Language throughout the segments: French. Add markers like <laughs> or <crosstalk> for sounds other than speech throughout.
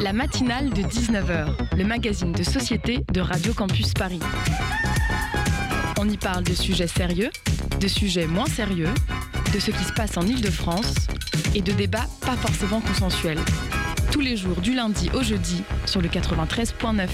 La matinale de 19h, le magazine de société de Radio Campus Paris. On y parle de sujets sérieux, de sujets moins sérieux, de ce qui se passe en Ile-de-France et de débats pas forcément consensuels. Tous les jours du lundi au jeudi sur le 93.9.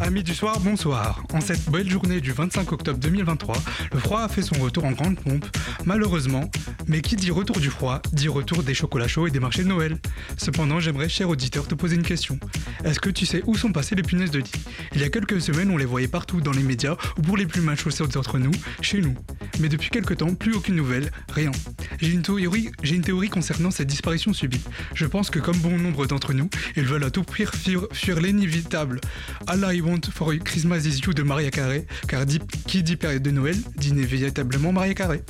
Amis du soir, bonsoir. En cette belle journée du 25 octobre 2023, le froid a fait son retour en grande pompe, malheureusement, mais qui dit retour du froid, dit retour des chocolats chauds et des marchés de Noël. Cependant, j'aimerais, cher auditeur, te poser une question. Est-ce que tu sais où sont passées les punaises de lit? Il y a quelques semaines, on les voyait partout dans les médias ou pour les plus mal chaussés d'entre nous, chez nous. Mais depuis quelques temps, plus aucune nouvelle, rien. J'ai une théorie, concernant cette disparition subie. Je pense que comme bon nombre d'entre nous, ils veulent à tout prix fuir, fuir l'inévitable. Allah I want for Christmas is you de Maria Carré, car dit, qui dit période de Noël dit inévitablement Maria Carré.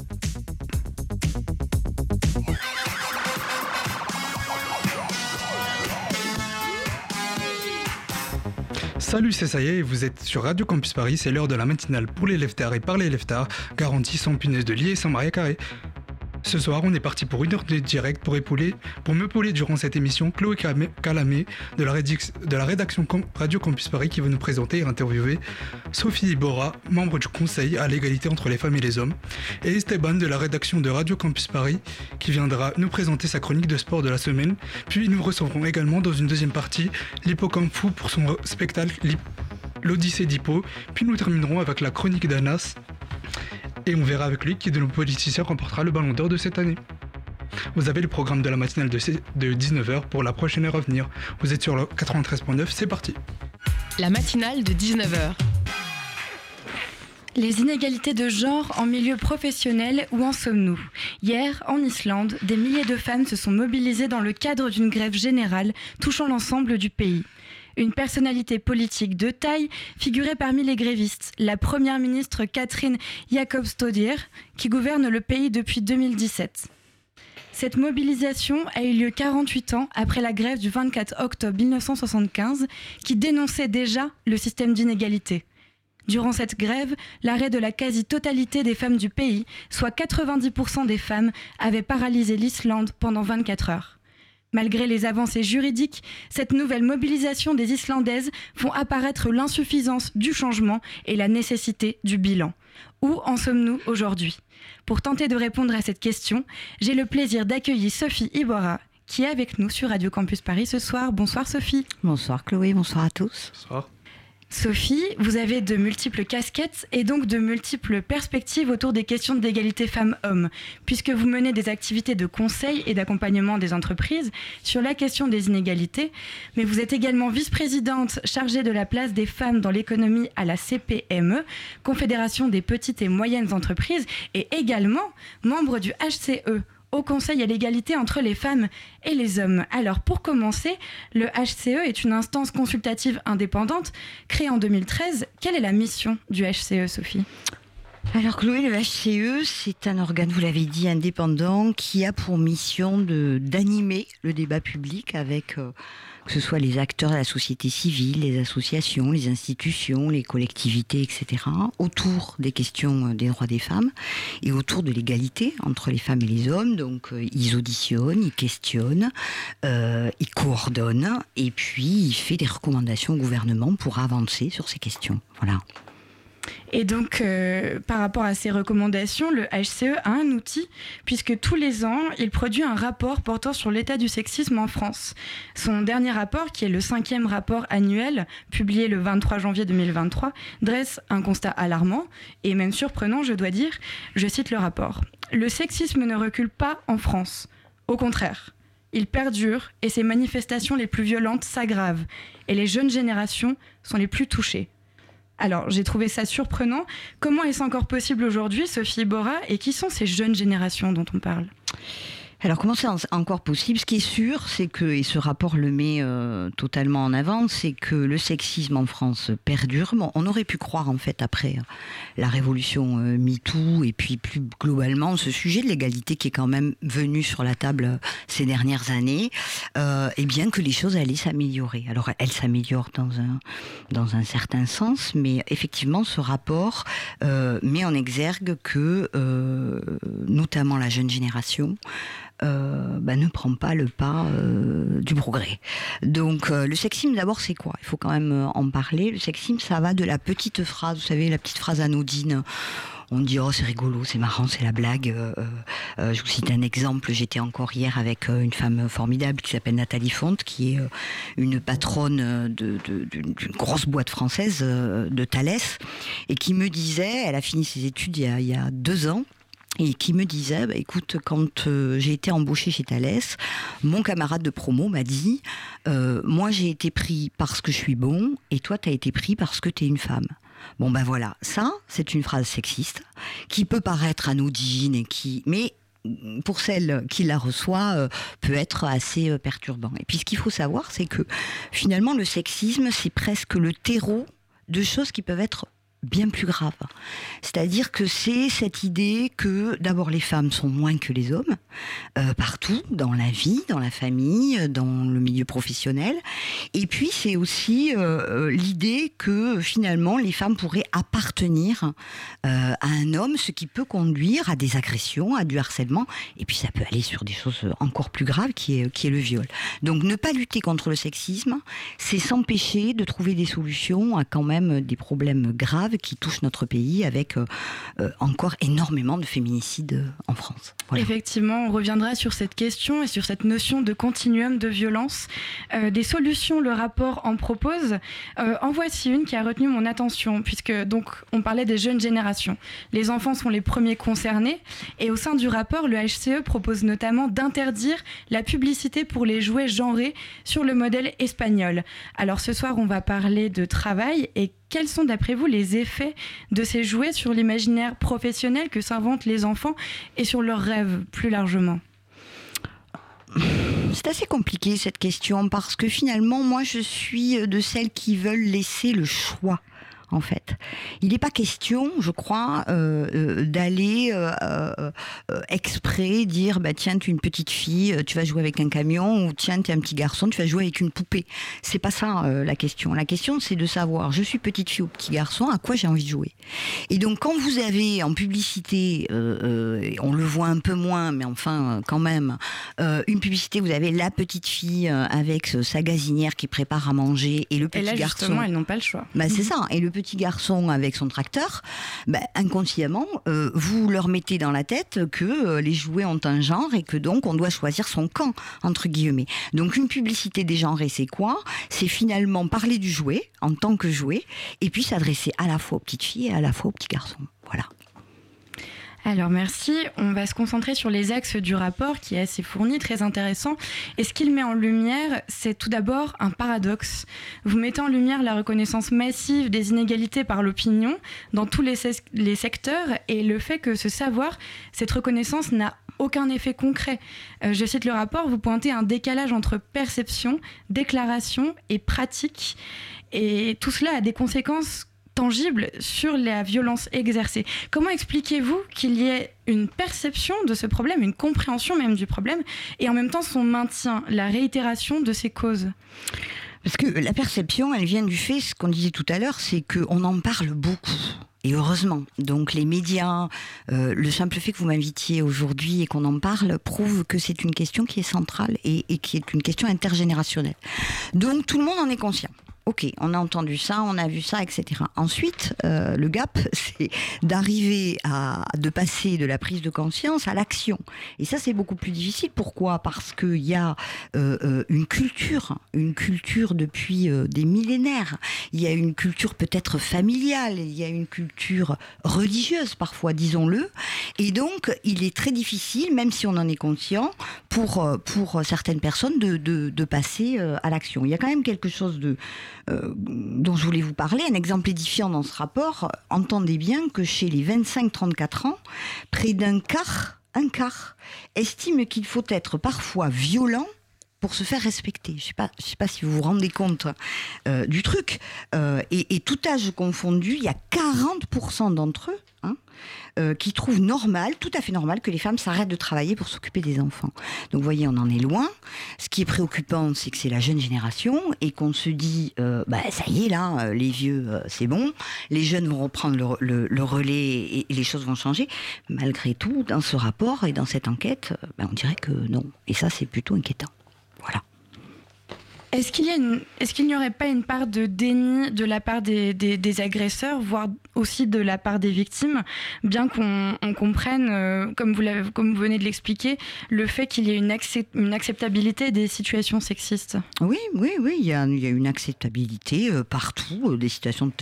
Salut, c'est ça y est, vous êtes sur Radio Campus Paris, c'est l'heure de la matinale pour les leftards et par les leftards, garantie sans punaise de lit et sans Maria Carré. Ce soir, on est parti pour une heure de direct pour épauler, pour me pauler durant cette émission Chloé Calamé de la, rédaction Radio Campus Paris qui va nous présenter et interviewer Sophie Bora, membre du Conseil à l'égalité entre les femmes et les hommes, et Esteban de la rédaction de Radio Campus Paris qui viendra nous présenter sa chronique de sport de la semaine. Puis nous recevrons également dans une deuxième partie l'Hippocampe Fou pour son spectacle L'Odyssée d'Hippo. Puis nous terminerons avec la chronique d'Anas et on verra avec lui qui de nos politiciens remportera le ballon d'or de cette année. Vous avez le programme de la matinale de, 19h pour la prochaine heure à venir. Vous êtes sur le 93.9, c'est parti. La matinale de 19h. Les inégalités de genre en milieu professionnel, où en sommes-nous? Hier, en Islande, des milliers de femmes se sont mobilisées dans le cadre d'une grève générale touchant l'ensemble du pays. Une personnalité politique de taille figurait parmi les grévistes, la première ministre Catherine Jacobstodir, qui gouverne le pays depuis 2017. Cette mobilisation a eu lieu 48 ans après la grève du 24 octobre 1975, qui dénonçait déjà le système d'inégalité. Durant cette grève, l'arrêt de la quasi-totalité des femmes du pays, soit 90% des femmes, avait paralysé l'Islande pendant 24 heures. Malgré les avancées juridiques, cette nouvelle mobilisation des Islandaises font apparaître l'insuffisance du changement et la nécessité du bilan. Où en sommes-nous aujourd'hui? Pour tenter de répondre à cette question, j'ai le plaisir d'accueillir Sophie Ibora, qui est avec nous sur Radio Campus Paris ce soir. Bonsoir Sophie. Bonsoir Chloé, bonsoir à tous. Bonsoir. Sophie, vous avez de multiples casquettes et donc de multiples perspectives autour des questions d'égalité femmes-hommes, puisque vous menez des activités de conseil et d'accompagnement des entreprises sur la question des inégalités, mais vous êtes également vice-présidente chargée de la place des femmes dans l'économie à la CPME, Confédération des petites et moyennes entreprises, et également membre du HCE, au Conseil à l'égalité entre les femmes et les hommes. Alors pour commencer, le HCE est une instance consultative indépendante créée en 2013. Quelle est la mission du HCE, Sophie? Alors Chloé, le HCE, c'est un organe, vous l'avez dit, indépendant qui a pour mission d'animer le débat public avec euh, que ce soit les acteurs de la société civile, les associations, les institutions, les collectivités, etc., autour des questions euh, des droits des femmes et autour de l'égalité entre les femmes et les hommes. Donc, euh, ils auditionnent, ils questionnent, euh, ils coordonnent et puis ils font des recommandations au gouvernement pour avancer sur ces questions. Voilà. Et donc, euh, par rapport à ces recommandations, le HCE a un outil, puisque tous les ans, il produit un rapport portant sur l'état du sexisme en France. Son dernier rapport, qui est le cinquième rapport annuel, publié le 23 janvier 2023, dresse un constat alarmant, et même surprenant, je dois dire. Je cite le rapport. Le sexisme ne recule pas en France. Au contraire. Il perdure et ses manifestations les plus violentes s'aggravent, et les jeunes générations sont les plus touchées. Alors, j'ai trouvé ça surprenant. Comment est-ce encore possible aujourd'hui, Sophie Bora, et qui sont ces jeunes générations dont on parle? Alors comment c'est encore possible? Ce qui est sûr, c'est que, et ce rapport le met euh, totalement en avant, c'est que le sexisme en France perdure. on aurait pu croire en fait après euh, la révolution euh, MeToo et puis plus globalement ce sujet de l'égalité qui est quand même venu sur la table ces dernières années, et eh bien que les choses allaient s'améliorer. Alors elles s'améliorent dans un, dans un certain sens, mais effectivement ce rapport met en exergue que notamment la jeune génération bah, ne prend pas le pas du progrès. Donc le sexisme d'abord c'est quoi? Il faut quand même en parler. Le sexisme ça va de la petite phrase, vous savez la petite phrase anodine on dit oh c'est rigolo, c'est marrant, c'est la blague. Euh, euh, euh, je vous cite un exemple. J'étais encore hier avec une femme formidable qui s'appelle Nathalie Fonte, qui est une patronne d'une grosse boîte française de Thalès, et qui me disait, elle a fini ses études il y a, deux ans et qui me disait bah, écoute, quand j'ai été embauchée chez Thalès, mon camarade de promo m'a dit moi j'ai été pris parce que je suis bon et toi tu as été pris parce que tu es une femme. Bon ben voilà, ça c'est une phrase sexiste qui peut paraître anodine et qui, mais pour celle qui la reçoit, euh, peut être assez euh, perturbant. Et puis ce qu'il faut savoir, c'est que finalement le sexisme, c'est presque le terreau de choses qui peuvent être bien plus grave. C'est-à-dire que c'est cette idée que d'abord les femmes sont moins que les hommes, euh, partout, dans la vie, dans la famille, dans le milieu professionnel. Et puis c'est aussi euh, euh, l'idée que finalement les femmes pourraient appartenir à un homme, ce qui peut conduire à des agressions, à du harcèlement. Et puis ça peut aller sur des choses encore plus graves qui est, qui est le viol. Donc ne pas lutter contre le sexisme, c'est s'empêcher de trouver des solutions à quand même des problèmes graves qui touche notre pays avec euh, euh, encore énormément de féminicides euh, en France. Effectivement, on reviendra sur cette question et sur cette notion de continuum de violence. des solutions, le rapport en propose. en voici une qui a retenu mon attention, puisque donc on parlait des jeunes générations. Les enfants sont les premiers concernés, et au sein du rapport, le HCE propose notamment d'interdire la publicité pour les jouets genrés sur le modèle espagnol. Alors ce soir, on va parler de travail et quels sont d'après vous les effets de ces jouets sur l'imaginaire professionnel que s'inventent les enfants et sur leurs rêves plus largement? C'est assez compliqué cette question parce que finalement, moi, je suis de celles qui veulent laisser le choix en fait. Il n'est pas question, je crois, euh, euh, d'aller euh, exprès dire bah tiens, tu es une petite fille, tu vas jouer avec un camion, ou tiens, tu es un petit garçon, tu vas jouer avec une poupée. C'est pas ça la question. La question, c'est de savoir, je suis petite fille ou petit garçon, à quoi j'ai envie de jouer. Et donc, quand vous avez en publicité, on le voit un peu moins, mais enfin, quand même, une publicité, vous avez la petite fille avec sa gazinière qui prépare à manger et le petit et là, garçon. Justement, elles n'ont pas le choix. Bah, c'est ça. Et le petit garçon avec son tracteur, ben, inconsciemment, euh, vous leur mettez dans la tête que euh, les jouets ont un genre et que donc on doit choisir son camp, entre guillemets. Donc une publicité dégenrée, c'est quoi? C'est finalement parler du jouet en tant que jouet et puis s'adresser à la fois aux petites filles et à la fois aux petits garçons. Voilà. Alors merci, on va se concentrer sur les axes du rapport qui est assez fourni, très intéressant. Et ce qu'il met en lumière, c'est tout d'abord un paradoxe. Vous mettez en lumière la reconnaissance massive des inégalités par l'opinion dans tous les, les secteurs et le fait que ce savoir, cette reconnaissance n'a aucun effet concret. Euh, je cite le rapport, vous pointez un décalage entre perception, déclaration et pratique. Et tout cela a des conséquences sur la violence exercée. Comment expliquez-vous qu'il y ait une perception de ce problème, une compréhension même du problème, et en même temps son maintien, la réitération de ces causes? Parce que la perception, elle vient du fait, ce qu'on disait tout à l'heure, c'est qu'on en parle beaucoup. Et heureusement. Donc les médias, euh, le simple fait que vous m'invitiez aujourd'hui et qu'on en parle prouve que c'est une question qui est centrale et qui est une question intergénérationnelle. Donc tout le monde en est conscient. Ok, on a entendu ça, on a vu ça, etc. Ensuite, euh, le gap, <laughs> c'est d'arriver à de passer de la prise de conscience à l'action. Et ça, c'est beaucoup plus difficile. Pourquoi? Parce qu'il y a euh, euh, une culture, une culture depuis des millénaires. Il y a une culture peut-être familiale, il y a une culture religieuse parfois, disons-le. Et donc, il est très difficile, même si on en est conscient, pour pour certaines personnes de, de, de passer à l'action. Il y a quand même quelque chose de euh, dont je voulais vous parler, un exemple édifiant dans ce rapport, entendez bien que chez les 25-34 ans, près d'un quart, un quart, estime qu'il faut être parfois violent pour se faire respecter. Je sais sais pas si vous vous rendez compte euh, du truc. Euh, et, et, tout âge confondu, il y a 40% d'entre eux hein, euh, qui trouvent normal, tout à fait normal, que les femmes s'arrêtent de travailler pour s'occuper des enfants. Donc, vous voyez, on en est loin. Ce qui est préoccupant, c'est que c'est la jeune génération et qu'on se dit, euh, bah, ça y est, là, euh, les vieux, c'est bon. Les jeunes vont reprendre le, relais et, les choses vont changer. Malgré tout, dans ce rapport et dans cette enquête, bah, on dirait que non. Et ça, c'est plutôt inquiétant. Voilà. Est-ce qu'il est n'y aurait pas une part de déni de la part des, agresseurs, voire aussi de la part des victimes, bien qu'on comprenne, euh, comme, vous venez de l'expliquer, le fait qu'il y ait une, accept une, acceptabilité des situations sexistes Oui, oui, oui, il y a, une acceptabilité euh, partout euh, des situations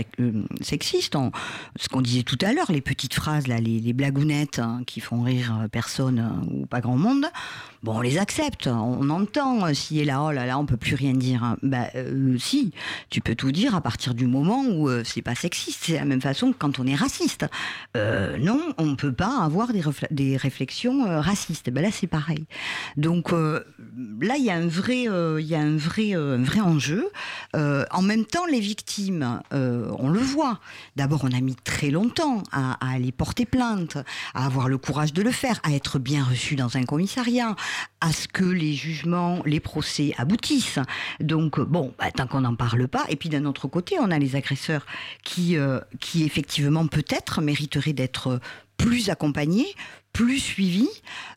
sexistes. En, ce qu'on disait tout à l'heure, les petites phrases, les, blagounettes hein, qui font rire personne hein, ou pas grand monde, bon, on les accepte, on entend si est là, oh là là, on peut plus rien dire. Hein. Bah, si, tu peux tout dire à partir du moment où c'est pas sexiste. C'est la même façon quand on est raciste. Euh, non, on ne peut pas avoir des, réflexions euh, racistes. Ben là, c'est pareil. Donc euh, là, il y a un vrai, il y a un vrai, un vrai enjeu. en même temps, les victimes, on le voit. D'abord, on a mis très longtemps à, aller porter plainte, à avoir le courage de le faire, à être bien reçu dans un commissariat, à ce que les jugements, les procès aboutissent. Donc bon, bah, tant qu'on n'en parle pas. Et puis d'un autre côté, on a les agresseurs qui effectivement peut-être mériteraient d'être plus accompagnés, plus suivis,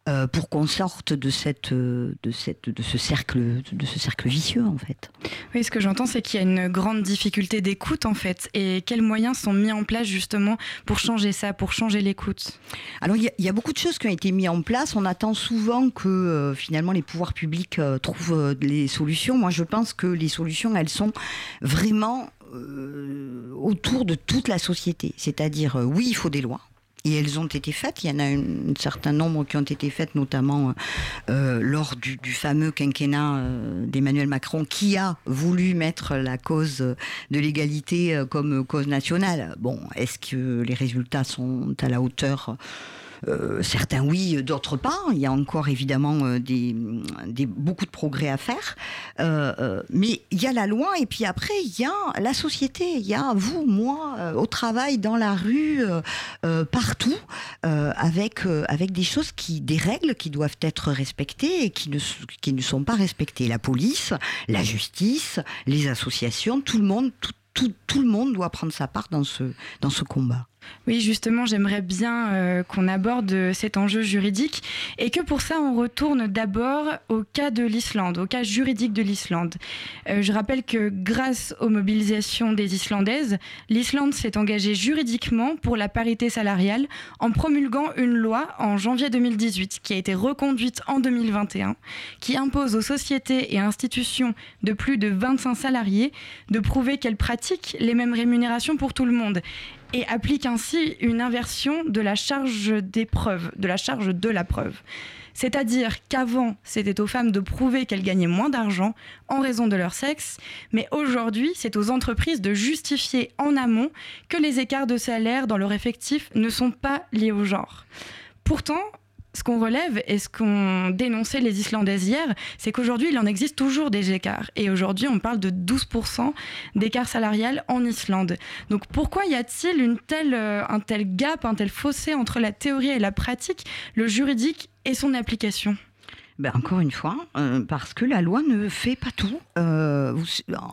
euh, pour qu'on sorte de cette, de cette, de ce cercle, de ce cercle vicieux en fait. Oui, ce que j'entends, c'est qu'il y a une grande difficulté d'écoute en fait. Et quels moyens sont mis en place justement pour changer ça, pour changer l'écoute? Alors il y, y, a beaucoup de choses qui ont été mises en place. On attend souvent que euh, finalement les pouvoirs publics euh, trouvent les solutions. Moi, je pense que les solutions, elles sont vraiment euh, autour de toute la société. C'est-à-dire, euh, oui, il faut des lois. Et elles ont été faites. Il y en a un, certain nombre qui ont été faites, notamment euh, lors du, fameux quinquennat d'Emmanuel Macron, qui a voulu mettre la cause de l'égalité comme cause nationale. Bon, est-ce que les résultats sont à la hauteur euh, certains oui, d'autres pas. Il y a encore évidemment euh, beaucoup de progrès à faire. Euh, mais il y a la loi et puis après il y a la société. Il y a vous, moi, au travail, dans la rue, partout, avec, des choses qui, des règles qui doivent être respectées et qui ne, sont pas respectées. La police, la justice, les associations, tout le monde, doit prendre sa part dans ce combat. Oui, justement, j'aimerais bien euh, qu'on aborde cet enjeu juridique et que pour ça, on retourne d'abord au cas de l'Islande, au cas juridique de l'Islande. Euh, je rappelle que grâce aux mobilisations des Islandaises, l'Islande s'est engagée juridiquement pour la parité salariale en promulguant une loi en janvier 2018 qui a été reconduite en 2021, qui impose aux sociétés et institutions de plus de 25 salariés de prouver qu'elles pratiquent les mêmes rémunérations pour tout le monde et applique ainsi une inversion de la charge des preuves, de la charge de la preuve. C'est-à-dire qu'avant, c'était aux femmes de prouver qu'elles gagnaient moins d'argent en raison de leur sexe, mais aujourd'hui, c'est aux entreprises de justifier en amont que les écarts de salaire dans leur effectif ne sont pas liés au genre. Pourtant, ce qu'on relève et ce qu'ont dénoncé les Islandaises hier, c'est qu'aujourd'hui, il en existe toujours des écarts. Et aujourd'hui, on parle de 12% d'écart salarial en Islande. Donc pourquoi y a-t-il telle, euh, un tel gap, un tel fossé entre la théorie et la pratique, le juridique et son application? Ben, encore une fois, euh, parce que la loi ne fait pas tout. Euh,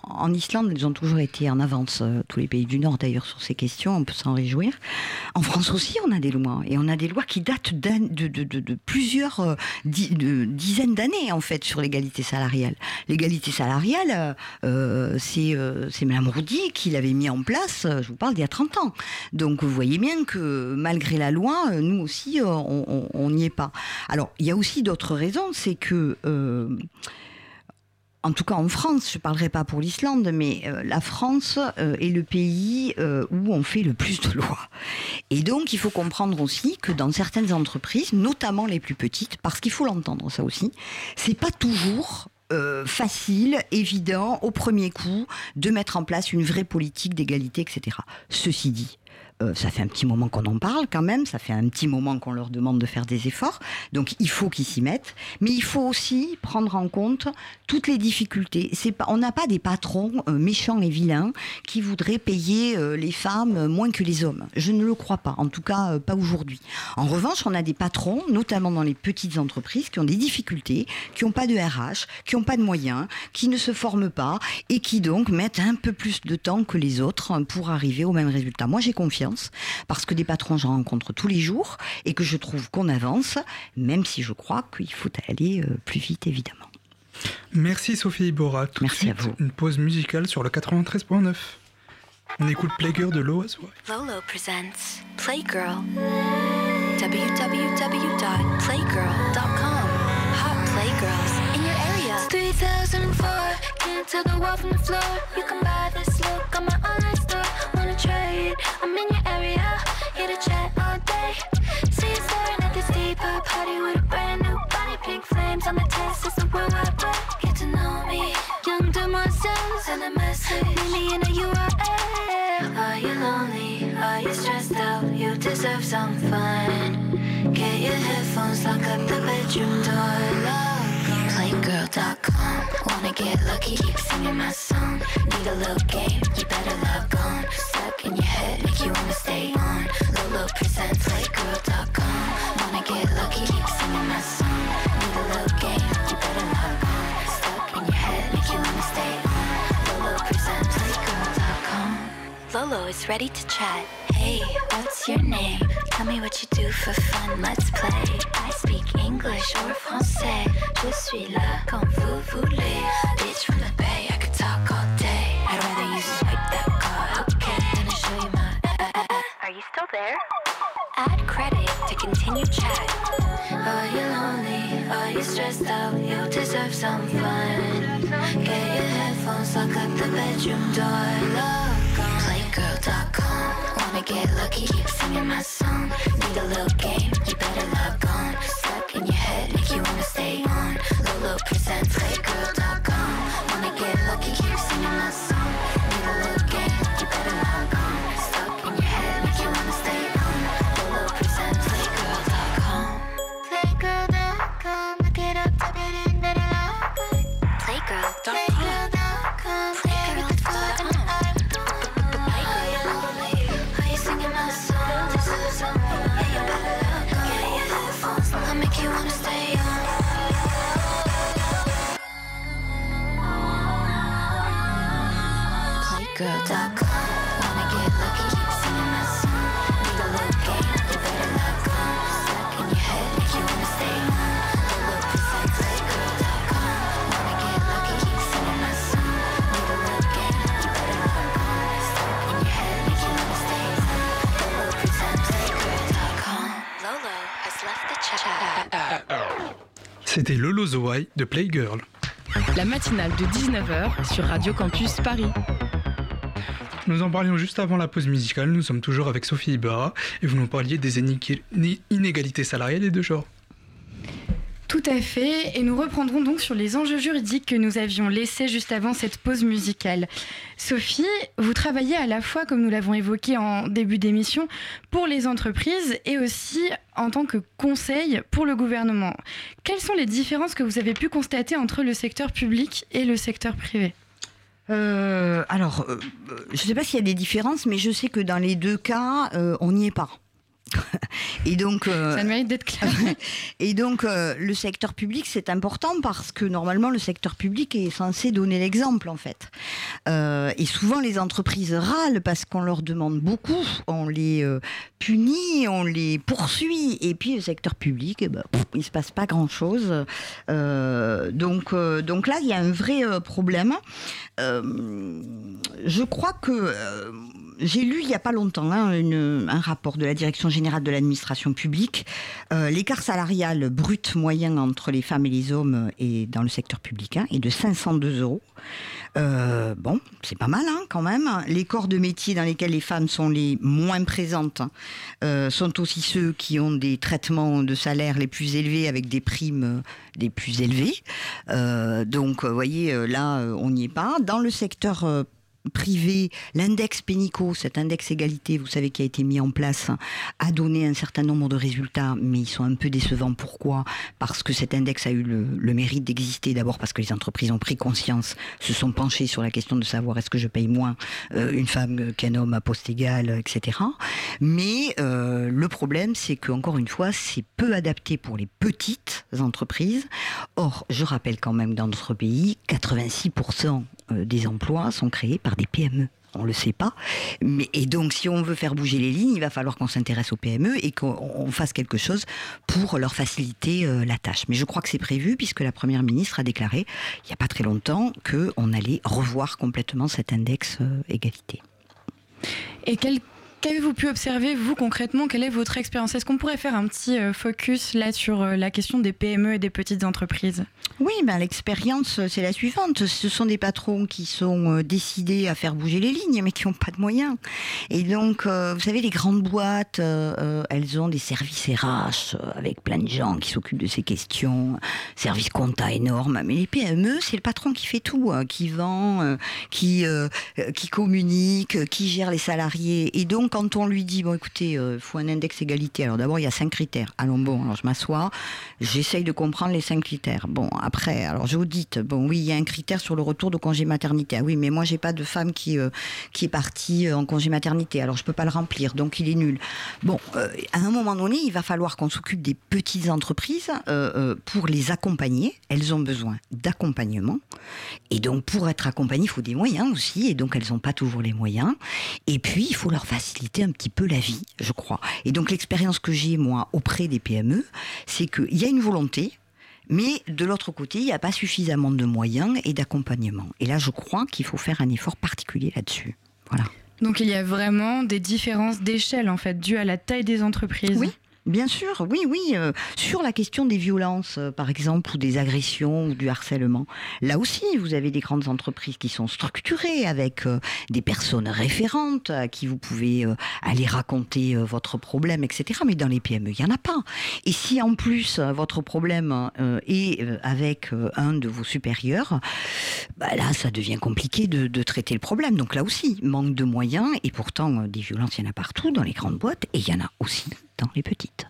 en Islande, ils ont toujours été en avance, euh, tous les pays du Nord d'ailleurs, sur ces questions, on peut s'en réjouir. En France aussi, on a des lois, et on a des lois qui datent de, plusieurs di, dizaines d'années, en fait, sur l'égalité salariale. L'égalité salariale, c'est Mme Roudy qui l'avait mis en place, je vous parle d'il y a 30 ans. Donc vous voyez bien que malgré la loi, nous aussi, on n'y est pas. Alors, il y a aussi d'autres raisons c'est que euh, en tout cas en France, je ne parlerai pas pour l'Islande, mais euh, la France euh, est le pays où on fait le plus de lois. Et donc il faut comprendre aussi que dans certaines entreprises, notamment les plus petites, parce qu'il faut l'entendre ça aussi, c'est pas toujours facile, évident, au premier coup, de mettre en place une vraie politique d'égalité, etc. Ceci dit, Euh, ça fait un petit moment qu'on en parle quand même, ça fait un petit moment qu'on leur demande de faire des efforts, donc il faut qu'ils s'y mettent, mais il faut aussi prendre en compte toutes les difficultés. On n'a pas des patrons euh, méchants et vilains qui voudraient payer euh, les femmes moins que les hommes. Je ne le crois pas, en tout cas pas aujourd'hui. En revanche, on a des patrons, notamment dans les petites entreprises, qui ont des difficultés, qui n'ont pas de RH, qui n'ont pas de moyens, qui ne se forment pas et qui donc mettent un peu plus de temps que les autres pour arriver au même résultat. Moi, j'ai confiance parce que des patrons, j'en rencontre tous les jours et que je trouve qu'on avance, même si je crois qu'il faut aller euh, plus vite, évidemment. Merci Sophie Ibora. Tout Merci de à suite, vous. une pause musicale sur le 93.9. On écoute Playgirl de Loa. Lolo presents Playgirl. www.playgirl.com. Hot playgirls in your area. It's 3004. Can't tell the wall from the floor. You can buy this look on my online it? I'm in your area. Here to chat all day. See you staring at this depot party with a brand new body. Pink flames on the test. It's the world wide web. Get to know me. Young demoiselles and a message. Meet me in a URL. Are you lonely? Are you stressed out? You deserve some fun. Get your headphones, lock up the bedroom door. On. Playgirl.com. Wanna get lucky? Keep singing my song. Need a little game? You better log on. In your head, make you wanna stay on. Lolo presents Playgirl.com. Wanna get lucky? Keep singing my song. Need a little game? You better log on. Stuck in your head, make you wanna stay on. Lolo presents Playgirl.com. Lolo is ready to chat. Hey, what's your name? Tell me what you do for fun. Let's play. I speak English or français. Je suis là quand vous voulez. Bitch from the bay, there? Add credit to continue chat. Are you lonely? Are you stressed out? You deserve some fun. Get your headphones, lock up the bedroom door. Log on. Playgirl.com. Wanna get lucky? Keep singing my song. Need a little game? You better log on. Stuck in your head, make you C'était Lolo Zoai de Playgirl. La matinale de 19h sur Radio Campus Paris. Nous en parlions juste avant la pause musicale, nous sommes toujours avec Sophie Ibarra et vous nous parliez des inégalités salariales et de genre. Tout à fait, et nous reprendrons donc sur les enjeux juridiques que nous avions laissés juste avant cette pause musicale. Sophie, vous travaillez à la fois, comme nous l'avons évoqué en début d'émission, pour les entreprises et aussi en tant que conseil pour le gouvernement. Quelles sont les différences que vous avez pu constater entre le secteur public et le secteur privé? Euh, alors, euh, je ne sais pas s'il y a des différences, mais je sais que dans les deux cas, euh, on n'y est pas. Et donc, euh, Ça mérite d'être clair. <laughs> et donc euh, le secteur public, c'est important parce que normalement, le secteur public est censé donner l'exemple, en fait. Euh, et souvent, les entreprises râlent parce qu'on leur demande beaucoup, on les punit, on les poursuit. Et puis, le secteur public, eh ben, pff, il ne se passe pas grand-chose. Donc, donc là, il y a un vrai problème. Je crois que j'ai lu il n'y a pas longtemps hein, une- un rapport de la Direction générale de l'administration publique. Euh, L'écart salarial brut moyen entre les femmes et les hommes est dans le secteur public hein, est de 502 euros. Euh, bon, c'est pas mal hein, quand même. Les corps de métier dans lesquels les femmes sont les moins présentes euh, sont aussi ceux qui ont des traitements de salaire les plus élevés avec des primes les plus élevées. Donc, vous voyez, là, on n'y est pas. Dans le secteur euh, privées, l'index Pénico, cet index égalité, vous savez, qui a été mis en place, a donné un certain nombre de résultats, mais ils sont un peu décevants. Pourquoi? Parce que cet index a eu le, mérite d'exister, d'abord parce que les entreprises ont pris conscience, se sont penchées sur la question de savoir est-ce que je paye moins euh, une femme qu'un homme à poste égal, etc. Mais euh, le problème, c'est que encore une fois, c'est peu adapté pour les petites entreprises. Or, je rappelle quand même dans notre pays, 86% euh, des emplois sont créés par des PME. On le sait pas. Mais, et donc, si on veut faire bouger les lignes, il va falloir qu'on s'intéresse aux PME et qu'on on fasse quelque chose pour leur faciliter euh, la tâche. Mais je crois que c'est prévu puisque la Première ministre a déclaré, il n'y a pas très longtemps, qu'on allait revoir complètement cet index euh, égalité. Et quel Qu'avez-vous pu observer, vous, concrètement Quelle est votre expérience Est-ce qu'on pourrait faire un petit euh, focus là sur euh, la question des PME et des petites entreprises? Oui, ben, l'expérience, c'est la suivante. Ce sont des patrons qui sont euh, décidés à faire bouger les lignes, mais qui n'ont pas de moyens. Et donc, euh, vous savez, les grandes boîtes, euh, euh, elles ont des services RH euh, avec plein de gens qui s'occupent de ces questions, services compta énormes. Mais les PME, c'est le patron qui fait tout, hein, qui vend, euh, qui, euh, euh, qui communique, euh, qui gère les salariés. Et donc, quand on lui dit, bon, écoutez, il faut un index égalité. Alors d'abord, il y a cinq critères. Allons, bon, alors je m'assois, j'essaye de comprendre les cinq critères. Bon, après, alors j'audite. Bon, oui, il y a un critère sur le retour de congé maternité. Ah oui, mais moi, j'ai pas de femme qui, euh, qui est partie euh, en congé maternité. Alors je peux pas le remplir, donc il est nul. Bon, euh, à un moment donné, il va falloir qu'on s'occupe des petites entreprises euh, euh, pour les accompagner. Elles ont besoin d'accompagnement. Et donc, pour être accompagnées, il faut des moyens aussi. Et donc, elles n'ont pas toujours les moyens. Et puis, il faut leur faciliter un petit peu la vie, je crois. Et donc, l'expérience que j'ai, moi, auprès des PME, c'est qu'il y a une volonté. Mais de l'autre côté, il n'y a pas suffisamment de moyens et d'accompagnement. Et là, je crois qu'il faut faire un effort particulier là-dessus. Voilà. Donc il y a vraiment des différences d'échelle en fait dues à la taille des entreprises. Oui. Bien sûr, oui, oui. euh, sur la question des violences, euh, par exemple, ou des agressions ou du harcèlement, là aussi, vous avez des grandes entreprises qui sont structurées avec euh, des personnes référentes à qui vous pouvez aller raconter votre problème, etc. Mais dans les PME, il n'y en a pas. Et si en plus votre problème est avec un de vos supérieurs, bah là, ça devient compliqué de, de traiter le problème. Donc là aussi, manque de moyens. Et pourtant, des violences, il y en a partout dans les grandes boîtes et il y en a aussi les petites.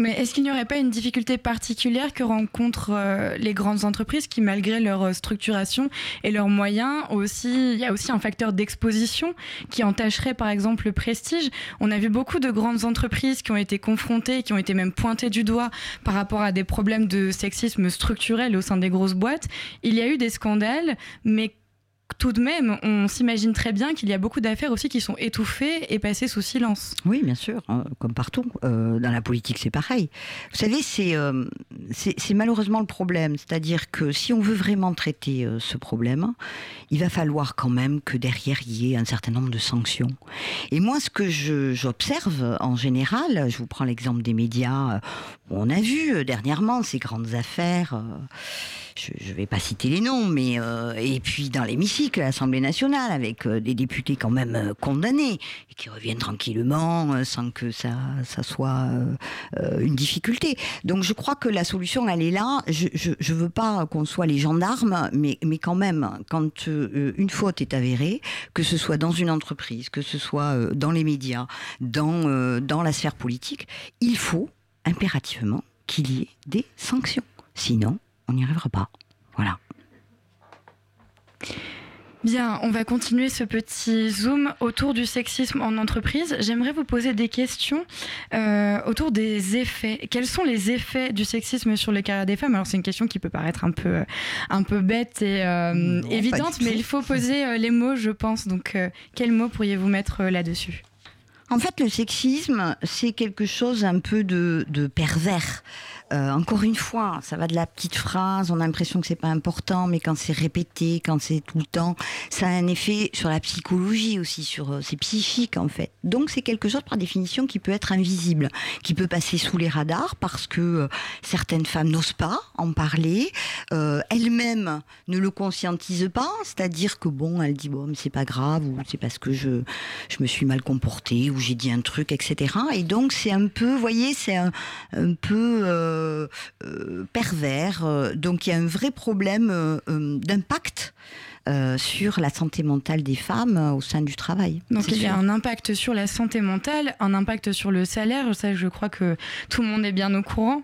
Mais est-ce qu'il n'y aurait pas une difficulté particulière que rencontrent euh, les grandes entreprises qui, malgré leur euh, structuration et leurs moyens, aussi, il y a aussi un facteur d'exposition qui entacherait par exemple le prestige? On a vu beaucoup de grandes entreprises qui ont été confrontées, qui ont été même pointées du doigt par rapport à des problèmes de sexisme structurel au sein des grosses boîtes. Il y a eu des scandales, mais tout de même, on s'imagine très bien qu'il y a beaucoup d'affaires aussi qui sont étouffées et passées sous silence. Oui, bien sûr, hein, comme partout. Euh, dans la politique, c'est pareil. Vous savez, c'est euh, c'est malheureusement le problème. C'est-à-dire que si on veut vraiment traiter euh, ce problème, il va falloir quand même que derrière, il y ait un certain nombre de sanctions. Et moi, ce que j'observe en général, je vous prends l'exemple des médias, on a vu dernièrement ces grandes affaires. je ne vais pas citer les noms, mais et puis dans à l'Assemblée nationale, avec euh, des députés quand même euh, condamnés et qui reviennent tranquillement euh, sans que ça, ça soit une difficulté. Donc je crois que la solution, elle est là. Je ne veux pas qu'on soit les gendarmes, mais, mais quand même, quand une faute est avérée, que ce soit dans une entreprise, que ce soit dans les médias, dans, dans la sphère politique, il faut impérativement qu'il y ait des sanctions. Sinon, on n'y arrivera pas. Voilà. Bien, on va continuer ce petit zoom autour du sexisme en entreprise. J'aimerais vous poser des questions euh, autour des effets. Quels sont les effets du sexisme sur les carrières des femmes? Alors c'est une question qui peut paraître un peu, un peu bête et euh, Non, évidente, mais il faut poser euh, les mots, je pense. Donc, quels mots pourriez-vous mettre là-dessus? En fait, le sexisme, c'est quelque chose un peu de, de pervers. Euh, encore une fois, ça va de la petite phrase, on a l'impression que c'est pas important, mais quand c'est répété, quand c'est tout le temps, ça a un effet sur la psychologie aussi, sur euh, c'est psychique en fait. Donc c'est quelque chose par définition qui peut être invisible, qui peut passer sous les radars parce que euh, certaines femmes n'osent pas en parler, euh, elles-mêmes ne le conscientisent pas, c'est-à-dire que bon, elles disent bon, mais c'est pas grave ou c'est parce que je je me suis mal comportée ou j'ai dit un truc, etc. Et donc c'est un peu, voyez, c'est un, un peu pervers. euh, donc il y a un vrai problème euh, euh, d'impact euh, sur la santé mentale des femmes euh, au sein du travail. Donc il y a un impact sur la santé mentale, un impact sur le salaire, ça je crois que tout le monde est bien au courant,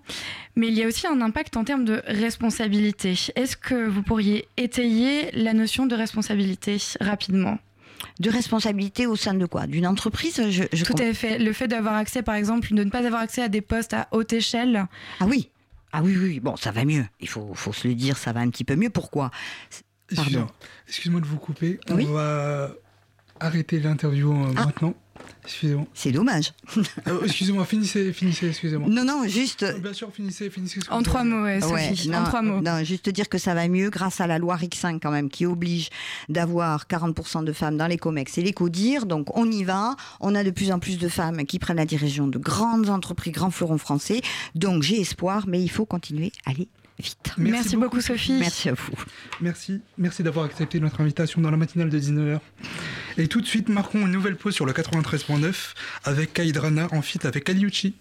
mais il y a aussi un impact en termes de responsabilité. Est-ce que vous pourriez étayer la notion de responsabilité rapidement? De responsabilité au sein de quoi? D'une entreprise je, je Tout comprends- à fait. Le fait d'avoir accès, par exemple, de ne pas avoir accès à des postes à haute échelle. Ah oui ah oui, oui, bon, ça va mieux. Il faut, faut se le dire, ça va un petit peu mieux. Pourquoi? Pardon. Excusez-moi excuse-moi de vous couper. Oui. On va arrêter l'interview euh, Ah. maintenant. Excusez-moi. C'est dommage. Euh, <laughs> excusez-moi, finissez, finissez, excusez-moi. Non, non, juste. Euh, Bien sûr, finissez, finissez. En trois mots, ouais, Sophie. non, en trois mots. non, juste dire que ça va mieux grâce à la loi RIC5 quand même, qui oblige d'avoir 40% de femmes dans les COMEX et les CODIR. Donc on y va. On a de plus en plus de femmes qui prennent la direction de grandes entreprises, grands fleurons français. Donc j'ai espoir, mais il faut continuer à aller vite. Merci, beaucoup, Sophie. Merci à vous. Merci, merci d'avoir accepté notre invitation dans la matinale de 19h. Et tout de suite, marquons une nouvelle pause sur le 93.9 avec Kaidrana en feat avec Aliuchi.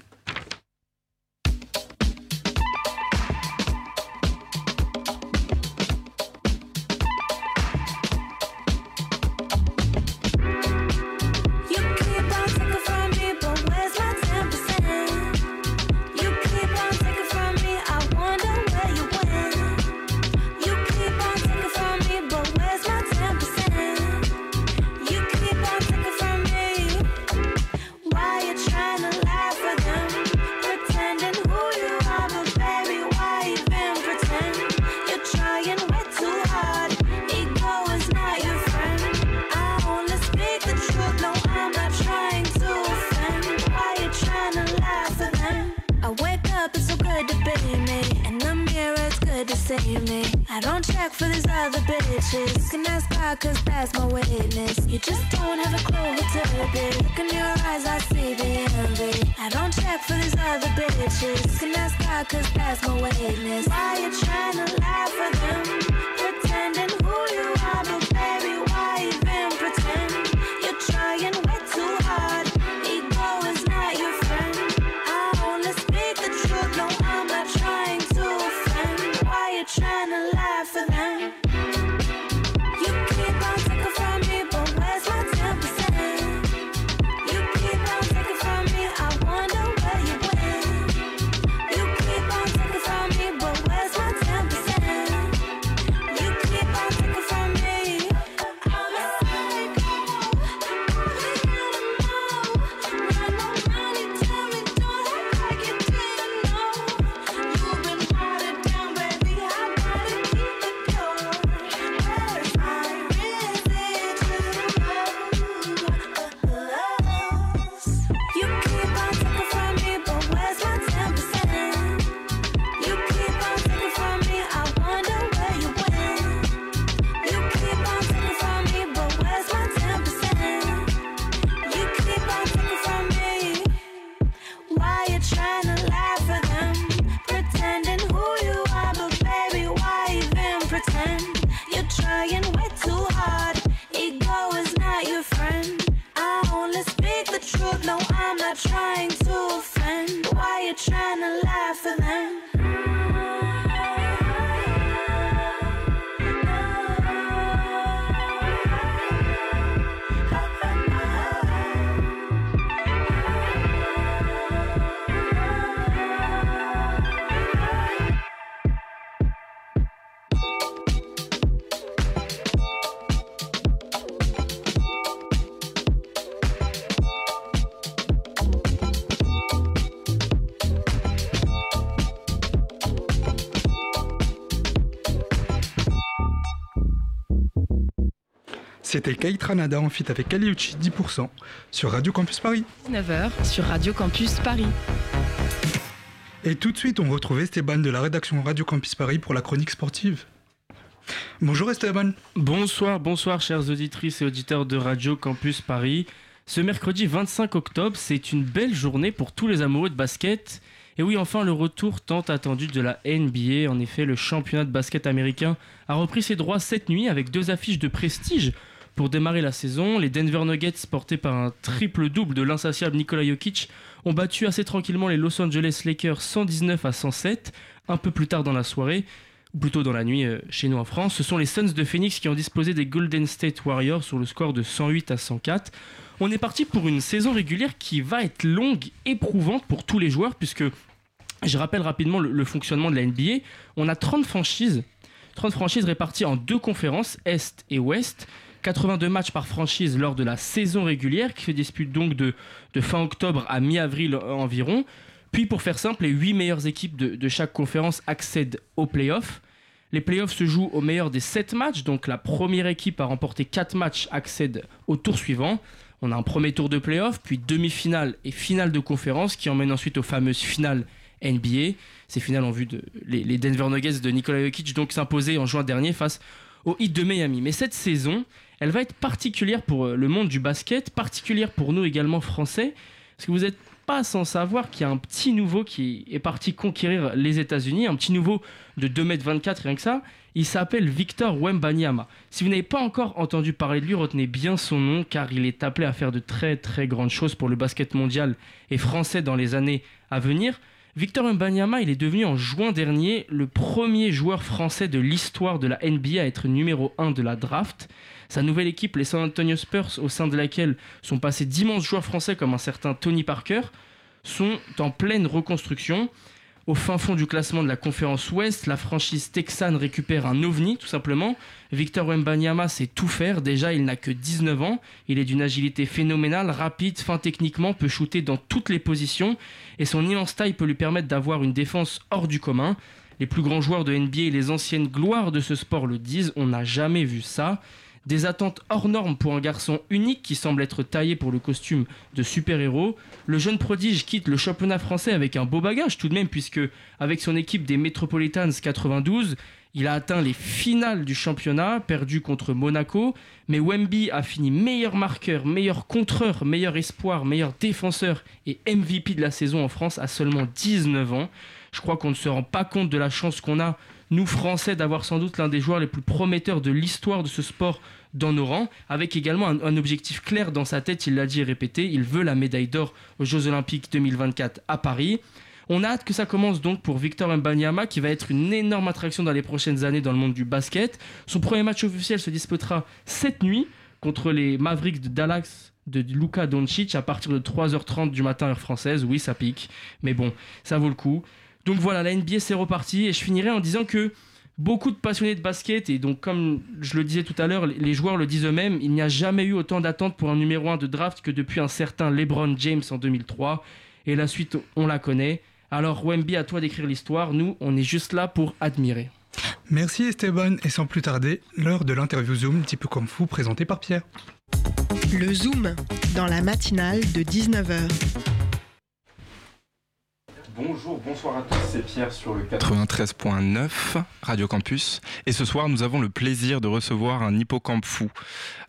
C'était Kaitranada en feat avec Aliuchi 10% sur Radio Campus Paris. 19h sur Radio Campus Paris. Et tout de suite, on retrouve Esteban de la rédaction Radio Campus Paris pour la chronique sportive. Bonjour Esteban. Bonsoir, bonsoir chères auditrices et auditeurs de Radio Campus Paris. Ce mercredi 25 octobre, c'est une belle journée pour tous les amoureux de basket. Et oui, enfin, le retour tant attendu de la NBA. En effet, le championnat de basket américain a repris ses droits cette nuit avec deux affiches de prestige pour démarrer la saison. Les Denver Nuggets, portés par un triple-double de l'insatiable Nikola Jokic, ont battu assez tranquillement les Los Angeles Lakers 119 à 107 un peu plus tard dans la soirée. ou plutôt dans la nuit euh, chez nous en France. Ce sont les Suns de Phoenix qui ont disposé des Golden State Warriors sur le score de 108 à 104. On est parti pour une saison régulière qui va être longue, éprouvante pour tous les joueurs, puisque je rappelle rapidement le, le fonctionnement de la NBA. On a 30 franchises, 30 franchises réparties en deux conférences, Est et Ouest. 82 matchs par franchise lors de la saison régulière qui se dispute donc de, de fin octobre à mi-avril environ. Puis pour faire simple, les 8 meilleures équipes de, de chaque conférence accèdent aux playoffs. Les playoffs se jouent au meilleur des 7 matchs, donc la première équipe à remporter 4 matchs accède au tour suivant. On a un premier tour de playoffs, puis demi-finale et finale de conférence qui emmène ensuite aux fameuses finales NBA. Ces finales ont vu de, les, Denver Nuggets de Nikola Jokic donc s'imposer en juin dernier face au Heat de Miami. Mais cette saison, elle va être particulière pour euh, le monde du basket, particulière pour nous également français, parce que vous n'êtes pas sans savoir qu'il y a un petit nouveau qui est parti conquérir les États-Unis, un petit nouveau de 2m24, rien que ça. Il s'appelle Victor Wembanyama. Si vous n'avez pas encore entendu parler de lui, retenez bien son nom, car il est appelé à faire de très très grandes choses pour le basket mondial et français dans les années à venir. Victor Wembanyama, il est devenu en juin dernier le premier joueur français de l'histoire de la NBA à être numéro 1 de la draft. Sa nouvelle équipe, les San Antonio Spurs, au sein de laquelle sont passés d'immenses joueurs français comme un certain Tony Parker, sont en pleine reconstruction. Au fin fond du classement de la conférence Ouest, la franchise texane récupère un ovni, tout simplement. Victor Wembanyama sait tout faire. Déjà, il n'a que 19 ans. Il est d'une agilité phénoménale, rapide, fin techniquement, peut shooter dans toutes les positions. Et son immense taille peut lui permettre d'avoir une défense hors du commun. Les plus grands joueurs de NBA et les anciennes gloires de ce sport le disent. On n'a jamais vu ça. Des attentes hors normes pour un garçon unique qui semble être taillé pour le costume de super-héros. Le jeune prodige quitte le championnat français avec un beau bagage tout de même, puisque avec son équipe des Metropolitans 92, il a atteint les finales du championnat, perdu contre Monaco. Mais Wemby a fini meilleur marqueur, meilleur contreur, meilleur espoir, meilleur défenseur et MVP de la saison en France à seulement 19 ans. Je crois qu'on ne se rend pas compte de la chance qu'on a, nous Français, d'avoir sans doute l'un des joueurs les plus prometteurs de l'histoire de ce sport dans nos rangs, avec également un, objectif clair dans sa tête, il l'a dit et répété, il veut la médaille d'or aux Jeux Olympiques 2024 à Paris. On a hâte que ça commence donc pour Victor Mbanyama qui va être une énorme attraction dans les prochaines années dans le monde du basket. Son premier match officiel se disputera cette nuit contre les Mavericks de Dallas de Luka Doncic à partir de 3h30 du matin heure française. Oui, ça pique, mais bon, ça vaut le coup. Donc voilà, la NBA c'est reparti et je finirai en disant que beaucoup de passionnés de basket et donc comme je le disais tout à l'heure, les joueurs le disent eux-mêmes, il n'y a jamais eu autant d'attentes pour un numéro 1 de draft que depuis un certain LeBron James en 2003 et la suite on la connaît. Alors Wemby, à toi d'écrire l'histoire, nous on est juste là pour admirer. Merci Esteban, et sans plus tarder, l'heure de l'interview Zoom, petit peu comme fou, présentée par Pierre. Le Zoom, dans la matinale de 19h. Bonjour, bonsoir à tous, c'est Pierre sur le 93.9 Radio Campus. Et ce soir, nous avons le plaisir de recevoir un hippocampe fou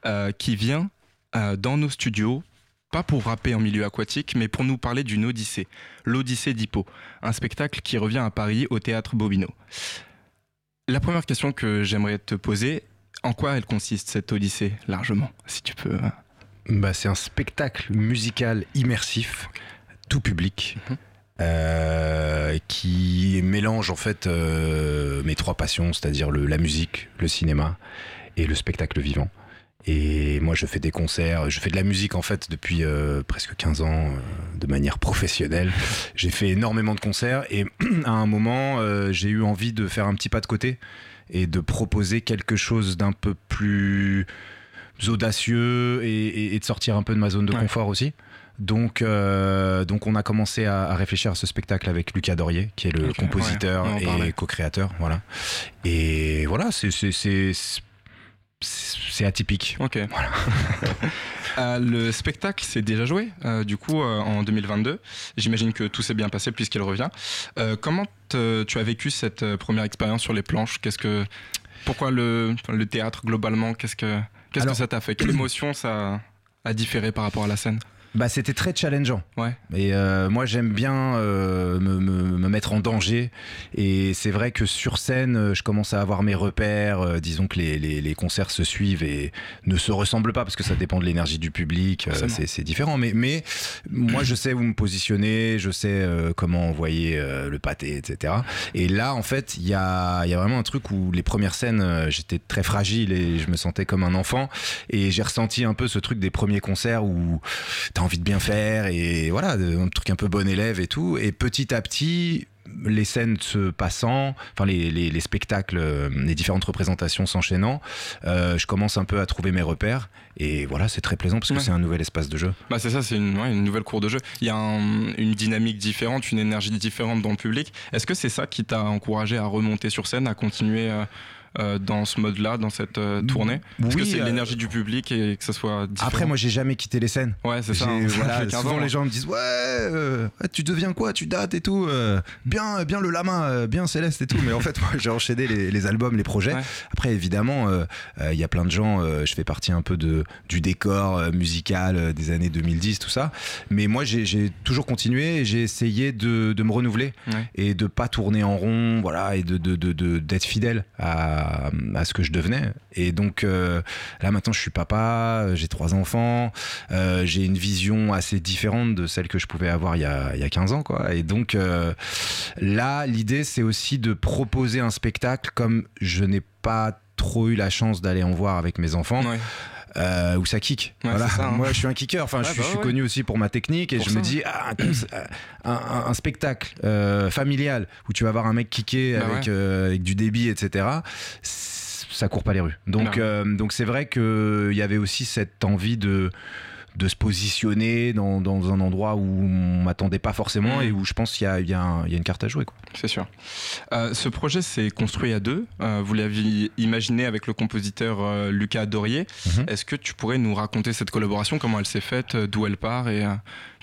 euh, qui vient euh, dans nos studios, pas pour rapper en milieu aquatique, mais pour nous parler d'une odyssée, l'Odyssée d'Hippo, un spectacle qui revient à Paris au théâtre Bobino. La première question que j'aimerais te poser, en quoi elle consiste cette odyssée largement, si tu peux. euh, Bah, c'est un spectacle musical immersif, tout public, Mhm. Euh, qui mélange en fait euh, mes trois passions, c'est-à-dire la musique, le cinéma et le spectacle vivant. Et moi, je fais des concerts, je fais de la musique en fait depuis euh, presque 15 ans euh, de manière professionnelle. J'ai fait énormément de concerts et <clears throat> à un moment, euh, j'ai eu envie de faire un petit pas de côté et de proposer quelque chose d'un peu plus audacieux et, et- et de sortir un peu de ma zone de Ouais. confort aussi. Donc, euh, donc on a commencé à, à réfléchir à ce spectacle avec Lucas Dorier, qui est le compositeur ouais, et co-créateur. Voilà. Et voilà, c'est atypique. Ok. <laughs> Euh, le spectacle s'est déjà joué, euh, du coup, euh, en 2022. J'imagine que tout s'est bien passé puisqu'il revient. Comment tu as vécu cette première expérience sur les planches? Qu'est-ce que, pourquoi le, le théâtre globalement? Qu'est-ce que, qu'est-ce que ça t'a fait? Quelle émotion ça a différé par rapport à la scène? Bah, c'était très challengeant. Ouais. Et euh, moi, j'aime bien euh, me, me- me mettre en danger. Et c'est vrai que sur scène, euh, je commence à avoir mes repères. Euh, disons que les, les- les concerts se suivent et ne se ressemblent pas parce que ça dépend de l'énergie du public. Euh, c'est différent. Mais, mais moi, je sais où me positionner. Je sais euh, comment envoyer euh, le pâté, etc. Et là, en fait, il y a, il y a vraiment un truc où les premières scènes, j'étais très fragile et je me sentais comme un enfant. Et j'ai ressenti un peu ce truc des premiers concerts où t'as envie de bien faire et voilà, un truc un peu bon élève et tout. Et petit à petit, les scènes se passant, enfin les, les- les spectacles, euh, les différentes représentations s'enchaînant, euh, je commence un peu à trouver mes repères. Et voilà, c'est très plaisant parce que Ouais. c'est un nouvel espace de jeu. Bah c'est ça, c'est une, ouais, une nouvelle cour de jeu. Il y a un- une dynamique différente, une énergie différente dans le public. Est-ce que c'est ça qui t'a encouragé à remonter sur scène, à continuer euh, euh, dans ce mode-là, dans cette euh, tournée? Que Oui, c'est euh, l'énergie du public et que ça soit différent Après, moi, j'ai jamais quitté les scènes. Ouais, c'est ça. Hein. voilà, <laughs> J'ai 15 souvent ans, les hein. gens me disent ouais, tu deviens quoi, tu dates et tout, bien, bien le lama, bien céleste et tout. Mais en fait, moi, j'ai enchaîné les, les albums, les projets. Ouais. Après, évidemment, il y a plein de gens. je fais partie un peu de du décor musical des années 2010, tout ça. Mais moi, j'ai toujours continué. et J'ai essayé de, de me renouveler Ouais. et de pas tourner en rond, voilà, et de de- de- de- d'être fidèle à, à ce que je devenais. Et donc euh, là maintenant, je suis papa, j'ai trois enfants, euh, j'ai une vision assez différente de celle que je pouvais avoir il y a, il y a 15 ans, quoi. Et donc euh, là, l'idée, c'est aussi de proposer un spectacle comme je n'ai pas trop eu la chance d'aller en voir avec mes enfants. Euh, où ça kick. Ouais, voilà. ça, hein. Moi, je suis un kicker. Enfin, je, suis, bah je suis ouais. connu aussi pour ma technique et Pour je ça. me dis, ah, un, spectacle euh, familial où tu vas voir un mec kicker Bah avec, euh, avec du débit, etc. Ça court pas les rues. Donc, euh, donc c'est vrai que il y avait aussi cette envie de de se positionner dans, dans un endroit où on m'attendait pas forcément Mm. et où je pense qu'il y a, y y une carte à jouer. C'est sûr. Euh, ce projet s'est construit à deux. Euh, vous l'aviez imaginé avec le compositeur euh, Lucas Dorier. Mhm. Est-ce que tu pourrais nous raconter cette collaboration, comment elle s'est faite, d'où elle part et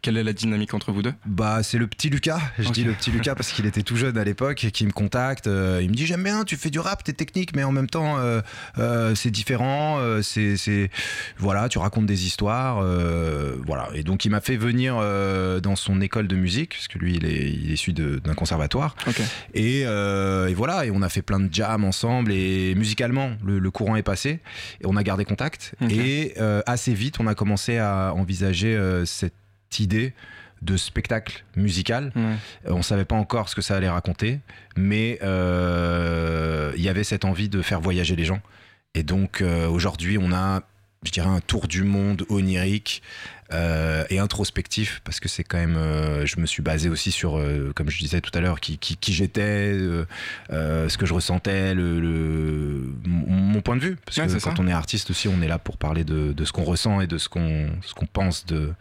quelle est la dynamique entre vous deux? Bah, c'est le petit Lucas. Je dis le petit Lucas parce qu'il était tout jeune à l'époque et qui me contacte. euh, il me dit J'aime bien, tu fais du rap, t'es technique, mais en même temps, euh, euh, c'est différent. c'est, c'est- Voilà, tu racontes des histoires. voilà. Et donc, il m'a fait venir dans son école de musique, parce que lui, il est, il est issu d'un conservatoire. Et, et voilà, et on a fait plein de jams ensemble. Et musicalement, le, le courant est passé. Et on a gardé contact. Et assez vite, on a commencé à envisager cette idée de spectacle musical. Ouais. On savait pas encore ce que ça allait raconter, mais euh, il y avait cette envie de faire voyager les gens. Et donc euh, aujourd'hui, on a, je dirais, un tour du monde onirique euh, et introspectif, parce que c'est quand même, euh, je me suis basé aussi sur, euh, comme je disais tout à l'heure, qui, qui, qui j'étais, euh, euh, ce que je ressentais, le, le- mon, point de vue. Parce Ouais, que quand ça. on est artiste aussi, on est là pour parler de, de ce qu'on ressent et de ce qu'on ce qu'on pense de,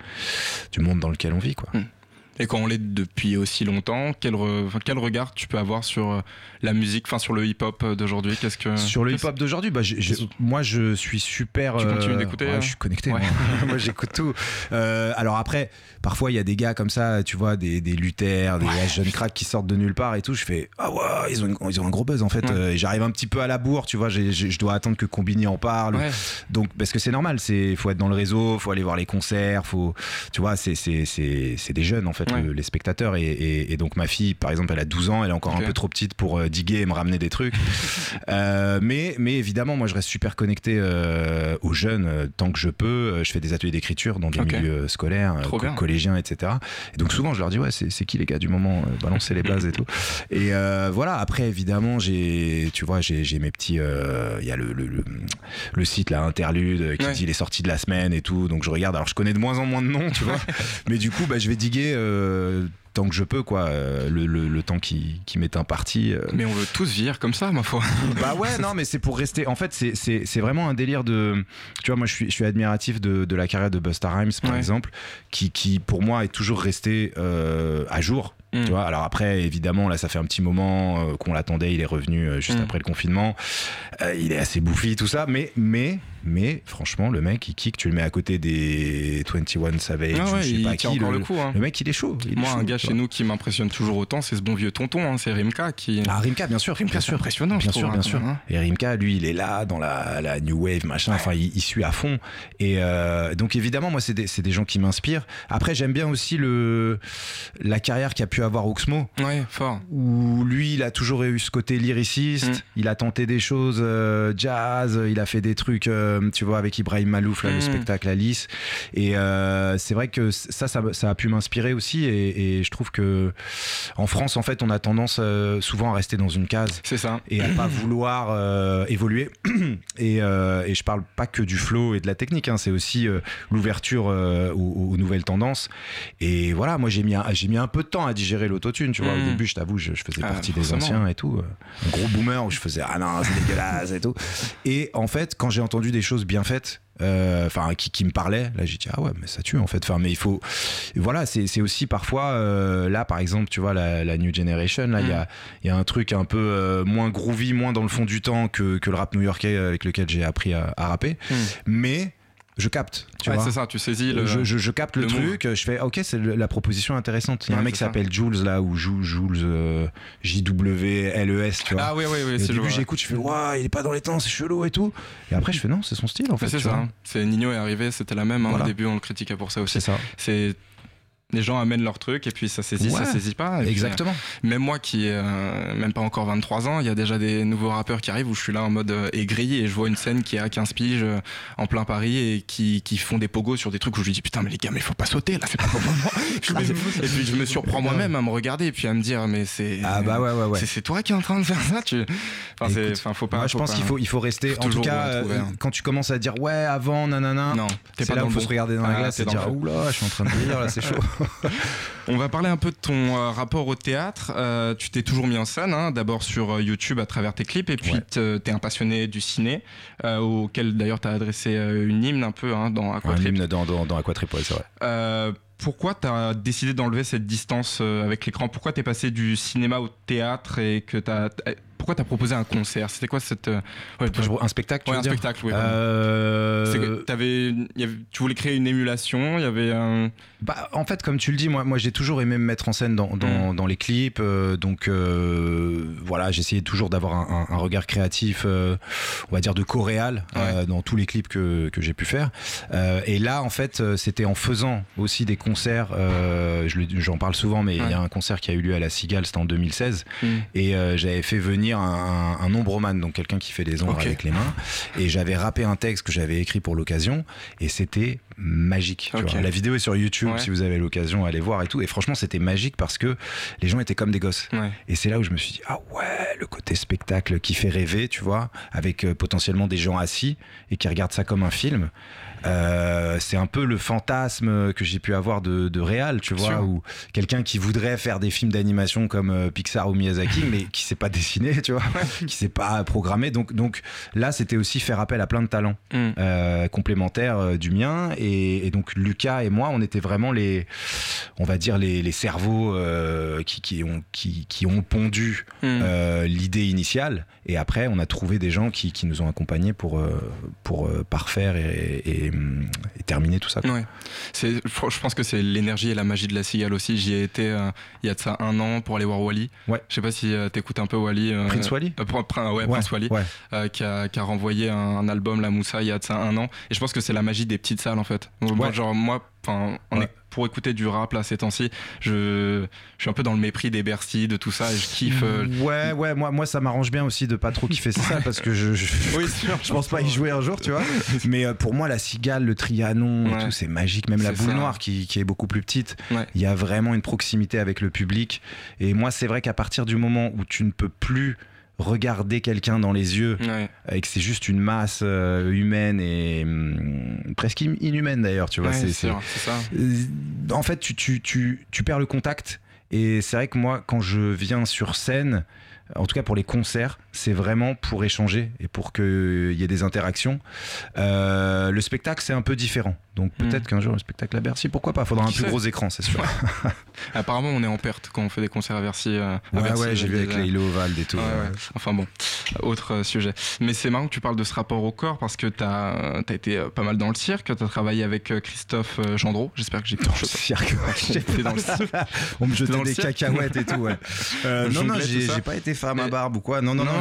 du monde dans lequel on vit. Quoi. Et quand on l'est depuis aussi longtemps, quel, re- quel regard tu peux avoir sur euh, la musique, enfin sur le hip-hop euh, d'aujourd'hui? Qu'est-ce que Sur le hip-hop d'aujourd'hui, bah, moi je suis super. Tu continues d'écouter, ouais, hein? Je suis connecté. Ouais. Moi, <laughs> Moi, j'écoute tout. Euh, alors après, parfois il y a des gars comme ça, tu vois, des, des lutters, des jeunes cracks qui sortent de nulle part et tout. Je fais ah ouais, ils ont, une- ils ont un gros buzz en fait. Euh, et J'arrive un petit peu à la bourre, tu vois. je dois attendre que Combini en parle. Donc parce que c'est normal, c'est faut être dans le réseau, faut aller voir les concerts, faut tu vois, c'est c'est des jeunes en fait Ouais. le- les spectateurs et, et- et donc ma fille par exemple, elle a 12 ans, elle est encore un peu trop petite pour euh, diguer et me ramener des trucs. <laughs> Euh, mais mais évidemment, moi je reste super connecté euh, aux jeunes tant que je peux, je fais des ateliers d'écriture dans des Ok. milieux scolaires, Trop co- bien. collégiens etc. Et donc souvent je leur dis ouais, c'est qui les gars du moment, balancez les blazes et tout. <laughs> Et voilà, après évidemment, j'ai tu vois, j'ai mes petits il y a le, le, le, le site là interlude qui Ouais. dit les sorties de la semaine et tout donc je regarde alors je connais de moins en moins de noms tu vois <laughs> mais du coup bah, je vais diguer Uh. Tant que je peux quoi euh, le, le, le temps qui, qui m'est imparti euh. Mais on veut tous vieillir comme ça, ma foi. <laughs> bah ouais non mais c'est pour rester en fait c'est- vraiment un délire de tu vois moi je suis, je suis admiratif de, de la carrière de Busta Rhymes par Ouais. exemple qui, qui pour moi est toujours resté euh, à jour Mm. tu vois, alors après, évidemment, là, ça fait un petit moment euh, qu'on l'attendait. Il est revenu euh, juste Mm. après le confinement. Euh, il est assez bouffi, tout ça. Mais, mais mais franchement, le mec, il kick, tu le mets à côté des 21 Savage, Ah ou ouais, je sais il pas qui. encore le, le coup. hein. le mec, il est chaud. il est Moi, chaud, un gars chez vois. nous qui m'impressionne toujours autant, c'est ce bon vieux tonton, hein, c'est Rimka qui. Ah, Rimka, bien sûr, Rimka, bien c'est sûr. impressionnant, Bien sûr, hein, bien quand sûr. hein. Et Rimka, lui, il est là dans la, la new wave, machin. Enfin, il, il suit à fond. Et euh, donc, évidemment, moi, c'est des, des gens qui m'inspirent. Après, j'aime bien aussi le la carrière qu'a pu avoir Oxmo. Ouais, fort. Où lui, il a toujours eu ce côté lyriciste. Mm. Il a tenté des choses euh, jazz. Il a fait des trucs, euh, tu vois, avec Ibrahim Malouf, là, le Mm. spectacle Alice. Et c'est vrai que ça, ça, ça a pu m'inspirer aussi. Et, et je trouve que en France, en fait, on a tendance euh, souvent à rester dans une case C'est ça. et à pas vouloir euh, évoluer. <clears throat> et, euh, et je parle pas que du flow et de la technique, hein, c'est aussi l'ouverture aux, aux nouvelles tendances. Et voilà, moi j'ai mis, un- j'ai mis un peu de temps à digérer l'autotune, tu vois. Au Mm. début, je t'avoue, je, je faisais Ah, partie des anciens et tout. Un gros boomer où je faisais ah non, c'est dégueulasse et tout. Et en fait, quand j'ai entendu des choses bien faites, enfin qui, qui me parlaient, là j'ai dit ah ouais, mais ça tue en fait. Enfin, mais il faut. Voilà, c'est aussi parfois, euh, là par exemple, tu vois, la, la New Generation, là il y, a, y a un truc un peu euh, moins groovy, moins dans le fond du temps que, que le rap new-yorkais avec lequel j'ai appris à, à rapper. Mm. Mais je capte, tu Ouais, vois. c'est ça, tu saisis le. Je, je- je capte le, le move. truc, je fais ok, c'est la proposition intéressante. Il y a un mec qui s'appelle Jules là, ou Ju- Jules euh, J-W-L-E-S, tu vois. Ah oui, oui, oui, Et au début, j'écoute, je fais waouh, il est pas dans les temps, c'est chelou et tout. Et après, je fais non, c'est son style en fait. C'est ça. C'est Nino est arrivé, c'était la même. hein, Voilà. Au début, on le critiquait pour ça aussi. C'est ça. C'est les gens amènent leur truc et puis ça saisit, ça saisit pas. Et Exactement. euh, même moi qui euh, même pas encore 23 ans, il y a déjà des nouveaux rappeurs qui arrivent où je suis là en mode euh, aigri et je vois une scène qui est à 15 piges euh, en plein Paris et qui, qui font des pogos sur des trucs où je lui dis putain mais les gars mais faut pas sauter là c'est pas pour moi. <laughs> Et puis je me surprends moi-même à me regarder et puis à me dire mais c'est Ah bah ouais, ouais, ouais. c'est- toi qui es en train de faire ça tu enfin, Écoute, faut pas Moi, je pense qu'il faut, il faut rester. faut en tout cas, euh, quand tu commences à dire ouais, avant, nanana, non t'es pas là où faut se regarder dans Ah, la glace t'es et dire oula, je suis en train de vieillir là, c'est <laughs> chaud. On va parler un peu de ton euh, rapport au théâtre. Euh, tu t'es toujours mis en scène, hein, d'abord sur euh, YouTube à travers tes clips, et puis Ouais. te- t'es un passionné du ciné, euh, auquel d'ailleurs t'as adressé euh, une hymne un peu hein, dans Un Aquatrip. hymne dans, dans, dans Aquatrip, ouais, c'est vrai. Pourquoi t'as décidé d'enlever cette distance avec l'écran? Pourquoi t'es passé du cinéma au théâtre et que t'as t'as- pourquoi t'as proposé un concert? C'était quoi cette euh, ouais, Un spectacle, tu ouais, veux un dire spectacle oui, Euh, y avait- tu voulais créer une émulation, il y avait un. Bah, en fait, comme tu le dis, moi, moi j'ai toujours aimé me mettre en scène dans, Mm. dans, dans les clips. euh, donc euh, voilà, j'essayais toujours d'avoir un, un- un regard créatif, on va dire de coréal, euh, dans tous les clips que, que j'ai pu faire. Et là, en fait, c'était en faisant aussi des concerts. je J'en parle souvent, mais il Ouais. y a un concert qui a eu lieu à la Cigale, c'était en 2016. Mm. Et j'avais fait venir un, un, un ombreman, donc quelqu'un qui fait des ombres avec les mains. Et j'avais rappé un texte que j'avais écrit pour l'occasion. Et c'était magique. tu Ok. vois. La vidéo est sur YouTube Ouais. si vous avez l'occasion, allez voir et tout. Et franchement, c'était magique parce que les gens étaient comme des gosses. Ouais. Et c'est là où je me suis dit, ah ouais, le côté spectacle qui fait rêver, tu vois, avec euh, potentiellement des gens assis et qui regardent ça comme un film. Euh, c'est un peu le fantasme que j'ai pu avoir de, de réal, tu vois, ou quelqu'un qui voudrait faire des films d'animation comme euh, Pixar ou Miyazaki, <laughs> mais qui sait pas dessiner, tu vois, qui sait pas programmer. Donc, donc là, c'était aussi faire appel à plein de talents Mm. euh, complémentaires du mien. Et, et donc Lucas et moi, on était vraiment les, on va dire les, les cerveaux euh, qui, qui ont qui, qui ont pondu Mm. l'idée initiale. Et après, on a trouvé des gens qui, qui nous ont accompagnés pour pour parfaire et, et, hum, et terminer tout ça. Ouais. C'est, je pense que c'est l'énergie et la magie de la cigale aussi. J'y ai été euh, il y a de ça un an pour aller voir Wally. Ouais. Je sais pas si euh, t'écoutes un peu Wally. euh, Prince Wally? Prin- ouais, Prince Wally, ouais. qui, a, qui a renvoyé un, un album, La Moussa, il y a de ça un an. Et je pense que c'est la magie des petites salles en fait. Donc, moi, genre moi, on est pour écouter du rap là ces temps-ci, je, je suis un peu dans le mépris des Bercy, de tout ça, et je kiffe. euh, Ouais, ouais, moi, moi ça m'arrange bien aussi de pas trop kiffer ça parce que je, je, <laughs> Oui, c'est sûr. je pense pas y jouer un jour, tu vois. <laughs> Mais euh, pour moi, la cigale, le trianon et Ouais. tout, c'est magique. Même la boule ça. noire qui, qui est beaucoup plus petite, Ouais. il y a vraiment une proximité avec le public. Et moi, c'est vrai qu'à partir du moment où tu ne peux plus regarder quelqu'un dans les yeux Ouais. et que c'est juste une masse euh, humaine et hum, presque in- inhumaine d'ailleurs, tu vois. Ouais, c'est- c'est c'est- sûr, c'est ça. euh, en fait, tu, tu, tu, tu perds le contact. Et c'est vrai que moi, quand je viens sur scène, en tout cas pour les concerts, c'est vraiment pour échanger et pour qu'il y ait des interactions. Euh, le spectacle, c'est un peu différent. Donc peut-être qu'un jour, le spectacle à Bercy, pourquoi pas? Faudra un plus gros écran, c'est sûr. <laughs> Apparemment, on est en perte quand on fait des concerts à Bercy. euh, à Ouais, Bercy, ouais, j'ai vu avec les Hilo Oval et tout. Ouais, ouais. ouais. Enfin bon, autre euh, sujet. Mais c'est marrant que tu parles de ce rapport au corps parce que tu as, été euh, pas mal dans le cirque, tu as travaillé avec euh, Christophe euh, Gendreau, j'espère que j'ai Dans le cirque, T'es <laughs> dans le cirque. <laughs> On me jetait des cacahuètes et tout, ouais. Euh, non, non, j'ai pas été femme à barbe ou quoi. Non, non, non, Non,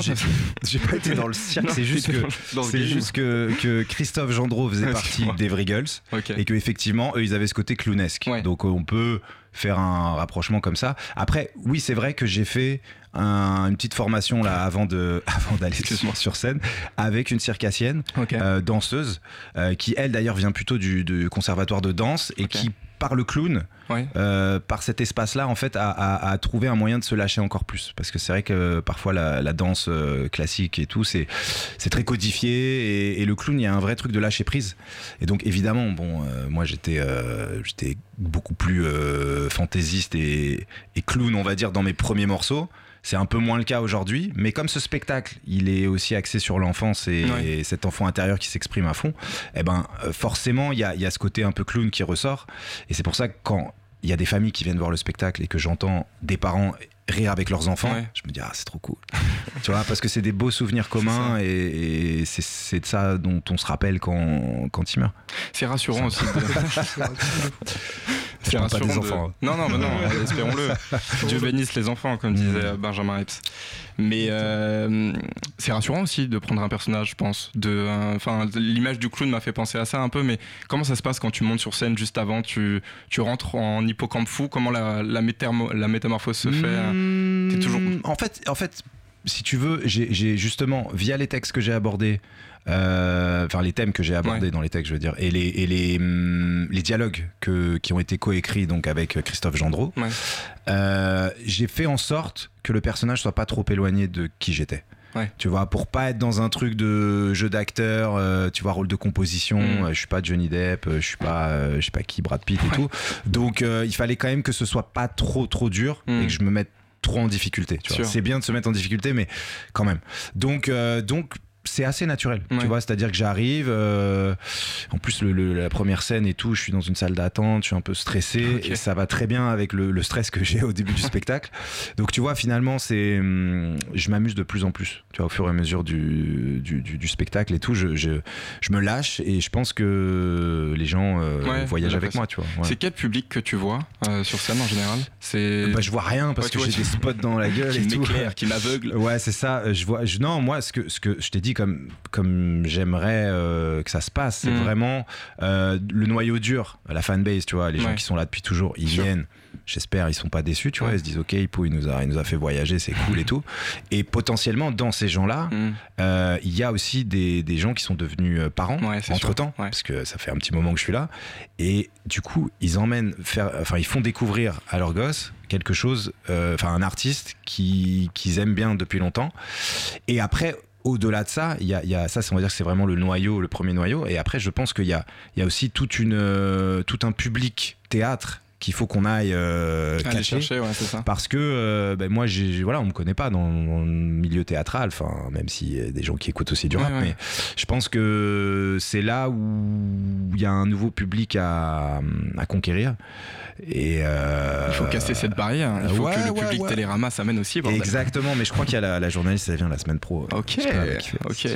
j'ai pas été dans le cirque. C'est juste que, c'est juste que, que Christophe Gendreau faisait <laughs> partie des Vrigals Ok. et que effectivement, eux, ils avaient ce côté clownesque. Ouais. Donc, on peut faire un rapprochement comme ça. Après, oui, c'est vrai que j'ai fait un- une petite formation là avant de <laughs> avant d'aller sur, scène avec une circassienne euh, danseuse euh, qui elle d'ailleurs vient plutôt du, du conservatoire de danse et qui par le clown euh, par cet espace-là, en fait, a, a- a trouvé un moyen de se lâcher encore plus. Parce que c'est vrai que parfois la, la danse euh, classique et tout, c'est c'est très codifié. Et, et le clown, il y a un vrai truc de lâcher prise. Et donc, évidemment, bon, euh, moi, j'étais euh, j'étais beaucoup plus euh, fantaisiste et, et clown, on va dire, dans mes premiers morceaux. C'est un peu moins le cas aujourd'hui, mais comme ce spectacle, il est aussi axé sur l'enfance et, Ouais. et cet enfant intérieur qui s'exprime à fond, eh ben euh, forcément, il y a, il y a ce côté un peu clown qui ressort. Et c'est pour ça que quand il y a des familles qui viennent voir le spectacle et que j'entends des parents rire avec leurs enfants, Ouais. je me dis ah c'est trop cool. <laughs> tu vois parce que c'est des beaux souvenirs communs et, et c'est- c'est de ça dont on se rappelle quand, quand il meurt. C'est rassurant aussi. <laughs> <laughs> Je parle pas des de- enfants, hein. Non, non, mais non, espérons-le. Dieu bénisse les enfants, comme disait euh, Benjamin Epps. Mais euh, c'est rassurant aussi de prendre un personnage, je pense. De, Enfin, l'image du clown m'a fait penser à ça un peu. Mais comment ça se passe quand tu montes sur scène juste avant? Tu, tu rentres en hippocampe fou? Comment la, la, métermo- la métamorphose se fait? Toujours- En fait, en fait, si tu veux, j'ai justement via les textes que j'ai abordés. Euh, Enfin, les thèmes que j'ai abordés Ouais. dans les textes, je veux dire, et les, et les, hum, les dialogues que, qui ont été coécrits donc avec Christophe Gendreau, Ouais. euh, j'ai fait en sorte que le personnage soit pas trop éloigné de qui j'étais. Ouais. Tu vois, pour pas être dans un truc de jeu d'acteur, euh, tu vois, rôle de composition. Mm. euh, je suis pas Johnny Depp, euh, je suis pas, euh, je sais pas qui, Brad Pitt et tout. Donc, euh, il fallait quand même que ce soit pas trop, trop dur Mm. et que je me mette trop en difficulté. Tu vois. Sûr. C'est bien de se mettre en difficulté, mais quand même. Donc, euh, donc c'est assez naturel, Ouais. tu vois, c'est-à-dire que j'arrive, euh, en plus le- le- la première scène et tout, je suis dans une salle d'attente, je suis un peu stressé, et ça va très bien avec le, le stress que <laughs> j'ai au début du spectacle. Donc tu vois, finalement, c'est, hum, je m'amuse de plus en plus, tu vois, au fur et à mesure du, du, du- du spectacle et tout, je, je, je me lâche et je pense que les gens euh, Ouais, voyagent avec moi, tu vois. ouais. C'est quel public que tu vois euh, sur scène en général? C'est Bah, je vois rien parce que j'ai des <laughs> spots dans la gueule qui et tout. qui m'aveugle. Ouais, c'est ça. Je vois. Je, non, moi, ce que ce que je t'ai dit comme comme j'aimerais euh, que ça se passe, c'est Mm. vraiment euh, le noyau dur, la fanbase, tu vois, les gens qui sont là depuis toujours, ils viennent. J'espère ils sont pas déçus, tu vois, ils se disent ok, Hippo, il nous a il nous a fait voyager, c'est cool et tout. Et potentiellement dans ces gens-là, Mm. euh, il y a aussi des, des gens qui sont devenus parents Ouais, entre temps, parce que ça fait un petit moment que je suis là. Et du coup, ils emmènent faire, enfin, ils font découvrir à leurs gosses quelque chose, enfin, un artiste qui qu'ils aiment bien depuis longtemps. Et après. Au-delà de ça, il y a, y a ça, on va dire que c'est vraiment le noyau, le premier noyau. Et après, je pense qu'il y a, il y a aussi toute une, euh, tout un public théâtre qu'il faut qu'on aille euh, chercher, ouais, ça. parce que euh, ben, moi j'ai voilà on me connaît pas dans, le milieu théâtral enfin même s'il y a des gens qui écoutent aussi du rap ouais. mais je pense que c'est là où il y a un nouveau public à, à conquérir et euh, Il faut casser cette barrière. Il faut que le public. Télérama s'amène aussi. bordel. exactement mais je crois qu'il y a la, la journaliste elle vient la semaine pro Ok, fait- ok.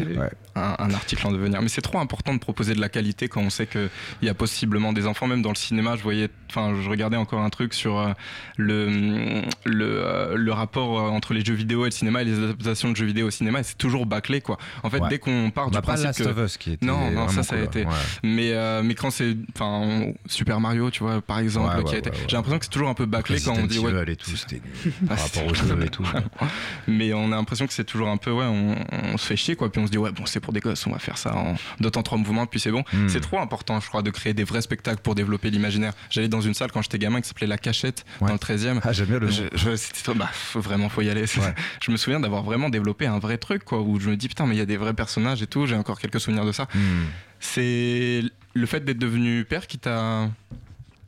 Un, un article en devenir. Mais c'est trop important de proposer de la qualité quand on sait qu'il y a possiblement des enfants, même dans le cinéma. Je voyais, enfin, je regardais encore un truc sur euh, le, le, euh, le rapport euh, entre les jeux vidéo et le cinéma et les adaptations de jeux vidéo au cinéma. Et c'est toujours bâclé, quoi. En fait, Ouais. dès qu'on part on du pas principe Last que. of Us qui était Non, non, ça, ça a été. ouais. Mais, euh, mais quand c'est. Enfin, Super Mario, tu vois, par exemple, Ouais, qui a ouais, été. ouais, ouais. J'ai l'impression que c'est toujours un peu bâclé quand on dit. Ouais, et tout c'était <laughs> par rapport au jeu et tout <laughs> mais on a l'impression que c'est toujours un peu ouais on, on se fait chier quoi puis on se dit ouais bon c'est pour des gosses on va faire ça en deux temps trois mouvements puis c'est bon Hmm. c'est trop important je crois de créer des vrais spectacles pour développer l'imaginaire j'allais dans une salle quand j'étais gamin qui s'appelait la cachette Ouais. dans le 13e ah j'aime bien le je, je- c'était- bah, faut- vraiment faut y aller Ouais. <laughs> je me souviens d'avoir vraiment développé un vrai truc quoi où je me dis putain mais il y a des vrais personnages et tout j'ai encore quelques souvenirs de ça Hmm. c'est le fait d'être devenu père qui t'a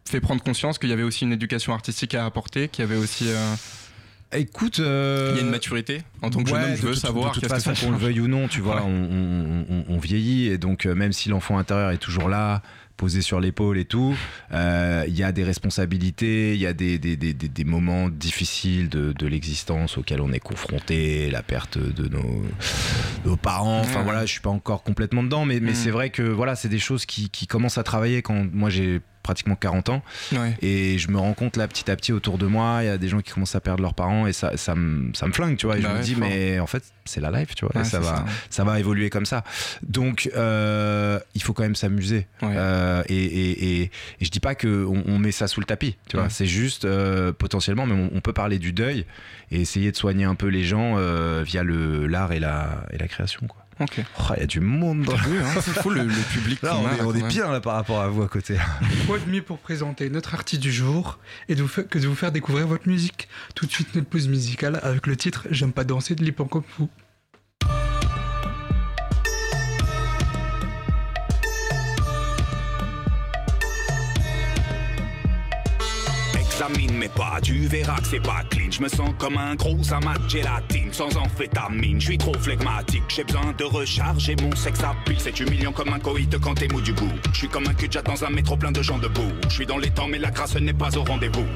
fait prendre conscience qu'il y avait aussi une éducation artistique à apporter qu'il y avait aussi euh, Écoute, euh, Il y a une maturité en tant que jeune ouais, homme, je de veux toute- savoir de toute qu'est-ce que façon, qu'on le veuille ou non, tu vois, Ouais. on, on- on- on vieillit et donc euh, même si l'enfant intérieur est toujours là, posé sur l'épaule et tout, euh, il y a des responsabilités, il y a des, des, des- des- des moments difficiles de, de l'existence auxquels on est confronté, la perte de nos, nos parents. Enfin voilà, je suis pas encore complètement dedans, mais, mais Mm. c'est vrai que voilà, c'est des choses qui, qui commencent à travailler quand moi j'ai pratiquement 40 ans Ouais. et je me rends compte là petit à petit autour de moi il y a des gens qui commencent à perdre leurs parents et ça, ça, me, ça me flingue tu vois et Bah je me ouais, dis fort. mais en fait c'est la life tu vois et ça va ça. ça va évoluer comme ça donc euh, il faut quand même s'amuser. Euh, et, et, et, et je dis pas que on, met ça sous le tapis tu vois c'est juste euh, potentiellement mais on, on peut parler du deuil et essayer de soigner un peu les gens via le l'art et la et la création quoi Ok. Oh, il y a du monde. Dans Oui, hein, c'est fou le, le public Là, on a, est, on bien là par rapport à vous à côté. Quoi de mieux pour présenter notre artiste du jour et de vous que de vous faire découvrir votre musique. Tout de suite, notre pause musicale avec le titre J'aime pas danser de Lipan pas, tu verras que c'est pas clean. Je me sens comme un gros amas de gélatine, sans amphétamine. Je suis trop flegmatique, j'ai besoin de recharger mon sexe à pile. C'est humiliant comme un coït quand t'es mou du bout. Je suis comme un cul dans un métro plein de gens debout. Je suis dans les temps, mais la grâce n'est pas au rendez-vous.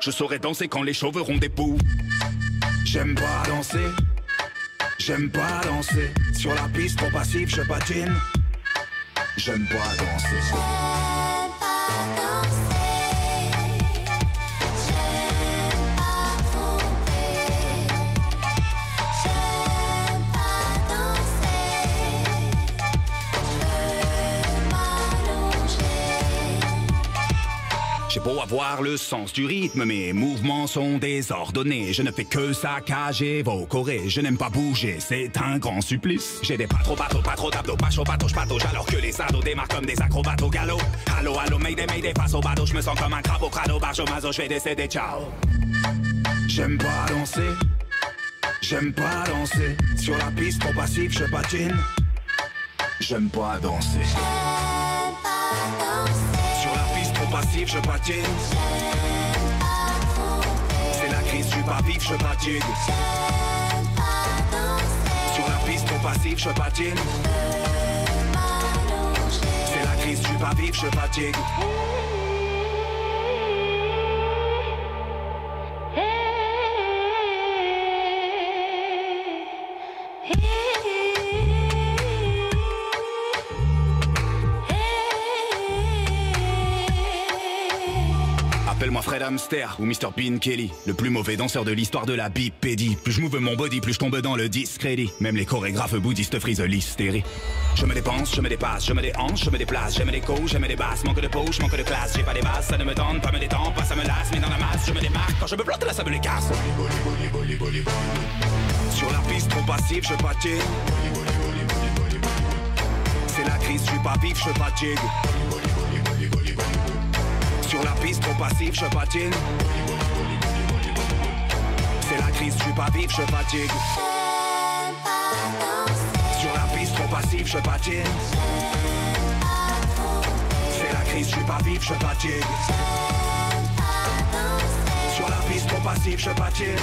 Je saurais danser quand les chauves auront des poux. J'aime pas danser, j'aime pas danser. Sur la piste trop passive, je patine. J'aime pas danser. J'ai beau avoir le sens du rythme, mes mouvements sont désordonnés. Je ne fais que saccager vos chorés. Je n'aime pas bouger, c'est un grand supplice. J'ai des pas trop bateaux, pas trop d'abdos, pas chaud, patauge, patauge. Alors que les ados démarrent comme des acrobates au galop. Allô, allô, mayday, mayday, face au badaud. Je me sens comme un crabe au crado, au mazo, je vais décéder, ciao. J'aime pas danser, j'aime pas danser. Sur la piste trop passif, je patine. J'aime pas danser. Je patine. C'est la crise, suis pas vif, je fatigue. Sur la piste trop passif, je patine. C'est la crise, suis pas vif, je Fred Hamster ou Mr. Bean Kelly, le plus mauvais danseur de l'histoire de la bipédie. Plus je move mon body, plus je tombe dans le discrédit. Même les chorégraphes bouddhistes frisent l'hystérie. Je me dépense, je me dépasse, je me déhanche, je me déplace, j'aime les coups, j'aime les basses, manque de je manque de classe, j'ai pas des bases, ça ne me tente, pas me détend, pas ça me lasse, mais dans la masse, je me démarque, quand je me plante là ça me les casse. Sur la piste trop passif, je patine. C'est la crise, je suis pas vif, je fatigue. Sur la piste trop passif, je patine. C'est la crise, je suis pas vif, je fatigue. Sur la piste trop passif, je patine. C'est la crise, je suis pas vif, je fatigue. Sur la piste trop passif, je patine.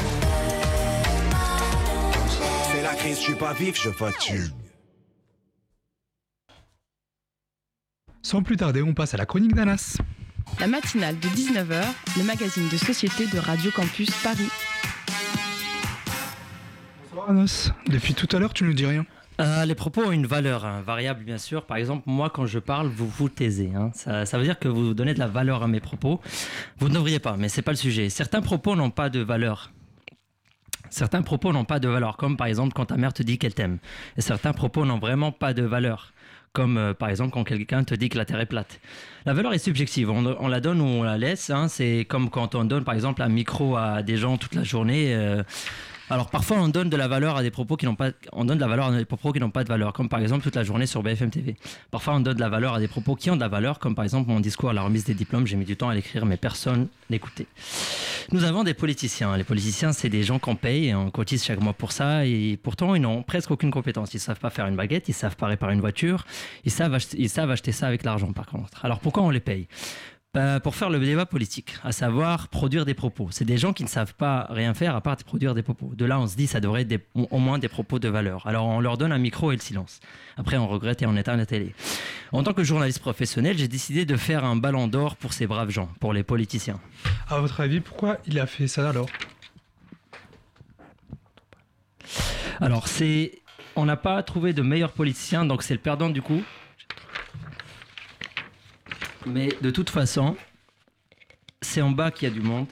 C'est la crise, je suis pas vif, je fatigue. Sans plus tarder, on passe à la chronique d'Anas. La matinale de 19h, le magazine de société de Radio Campus Paris. Bonsoir Anas. Depuis tout à l'heure, tu nous dis rien. Euh, les propos ont une valeur hein, variable, bien sûr. Par exemple, moi, quand je parle, vous vous taisez. hein. Ça, ça veut dire que vous donnez de la valeur à mes propos. Vous ne devriez pas, mais c'est pas le sujet. Certains propos n'ont pas de valeur. Certains propos n'ont pas de valeur, comme par exemple quand ta mère te dit qu'elle t'aime. Et certains propos n'ont vraiment pas de valeur, comme euh, par exemple quand quelqu'un te dit que la Terre est plate. La valeur est subjective, on, la donne ou on la laisse. hein. C'est comme quand on donne par exemple un micro à des gens toute la journée. euh, alors parfois on donne de la valeur à des propos qui n'ont pas, on donne de la valeur à des propos qui n'ont pas de valeur, comme par exemple toute la journée sur BFM TV. Parfois on donne de la valeur à des propos qui ont de la valeur, comme par exemple mon discours à la remise des diplômes. J'ai mis du temps à l'écrire, mais personne n'écoutait. Nous avons des politiciens. Les politiciens, c'est des gens qu'on paye et on cotise chaque mois pour ça. Et pourtant, ils n'ont presque aucune compétence. Ils savent pas faire une baguette, ils savent pas réparer une voiture, ils savent acheter, ils savent acheter ça avec l'argent par contre. Alors pourquoi on les paye? Pour faire le débat politique, à savoir produire des propos. C'est des gens qui ne savent pas rien faire à part produire des propos. De là, on se dit ça devrait être des- au moins des propos de valeur. Alors on leur donne un micro et le silence. Après, on regrette et on éteint la télé. En tant que journaliste professionnel, j'ai décidé de faire un ballon d'or pour ces braves gens, pour les politiciens. À votre avis, pourquoi il a fait ça alors? Alors, c'est. On n'a pas trouvé de meilleur politicien, donc c'est le perdant du coup. Mais de toute façon, c'est en bas qu'il y a du monde.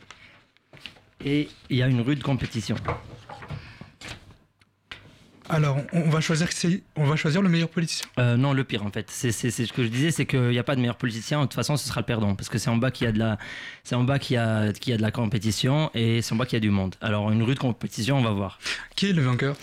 Et il y a une rude compétition. Alors, on va choisir, on va choisir le meilleur politicien. Euh, non, le pire en fait. C'est ce que je disais, c'est qu'il n'y a pas de meilleur politicien. De toute façon, ce sera le perdant parce que c'est en bas qu'il y a de la, c'est en bas qu'il y a, y a de la compétition et c'est en bas qu'il y a du monde. Alors une rude compétition, on va voir. Qui est le vainqueur?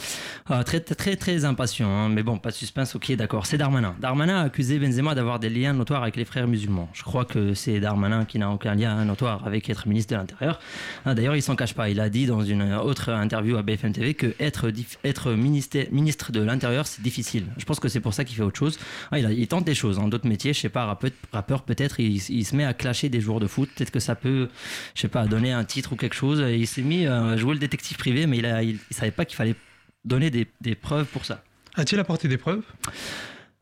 Ah, très, très, très, impatient, hein, mais bon, pas de suspense, ok, d'accord. C'est Darmanin. Darmanin a accusé Benzema d'avoir des liens notoires avec les frères musulmans. Je crois que c'est Darmanin qui n'a aucun lien notoire avec être ministre de l'Intérieur. Ah, D'ailleurs, il s'en cache pas. Il a dit dans une autre interview à BFM TV que être, être ministère- ministre de l'Intérieur, c'est difficile. Je pense que c'est pour ça qu'il fait autre chose. Ah, il, tente des choses, hein, d'autres métiers, je sais pas, rappeur, rappeur, peut-être, il, se met à clasher des joueurs de foot. Peut-être que ça peut, je sais pas, donner un titre ou quelque chose. Il s'est mis à jouer le détective privé, mais il, a, savait pas qu'il fallait donner des preuves pour ça. A-t-il apporté des preuves?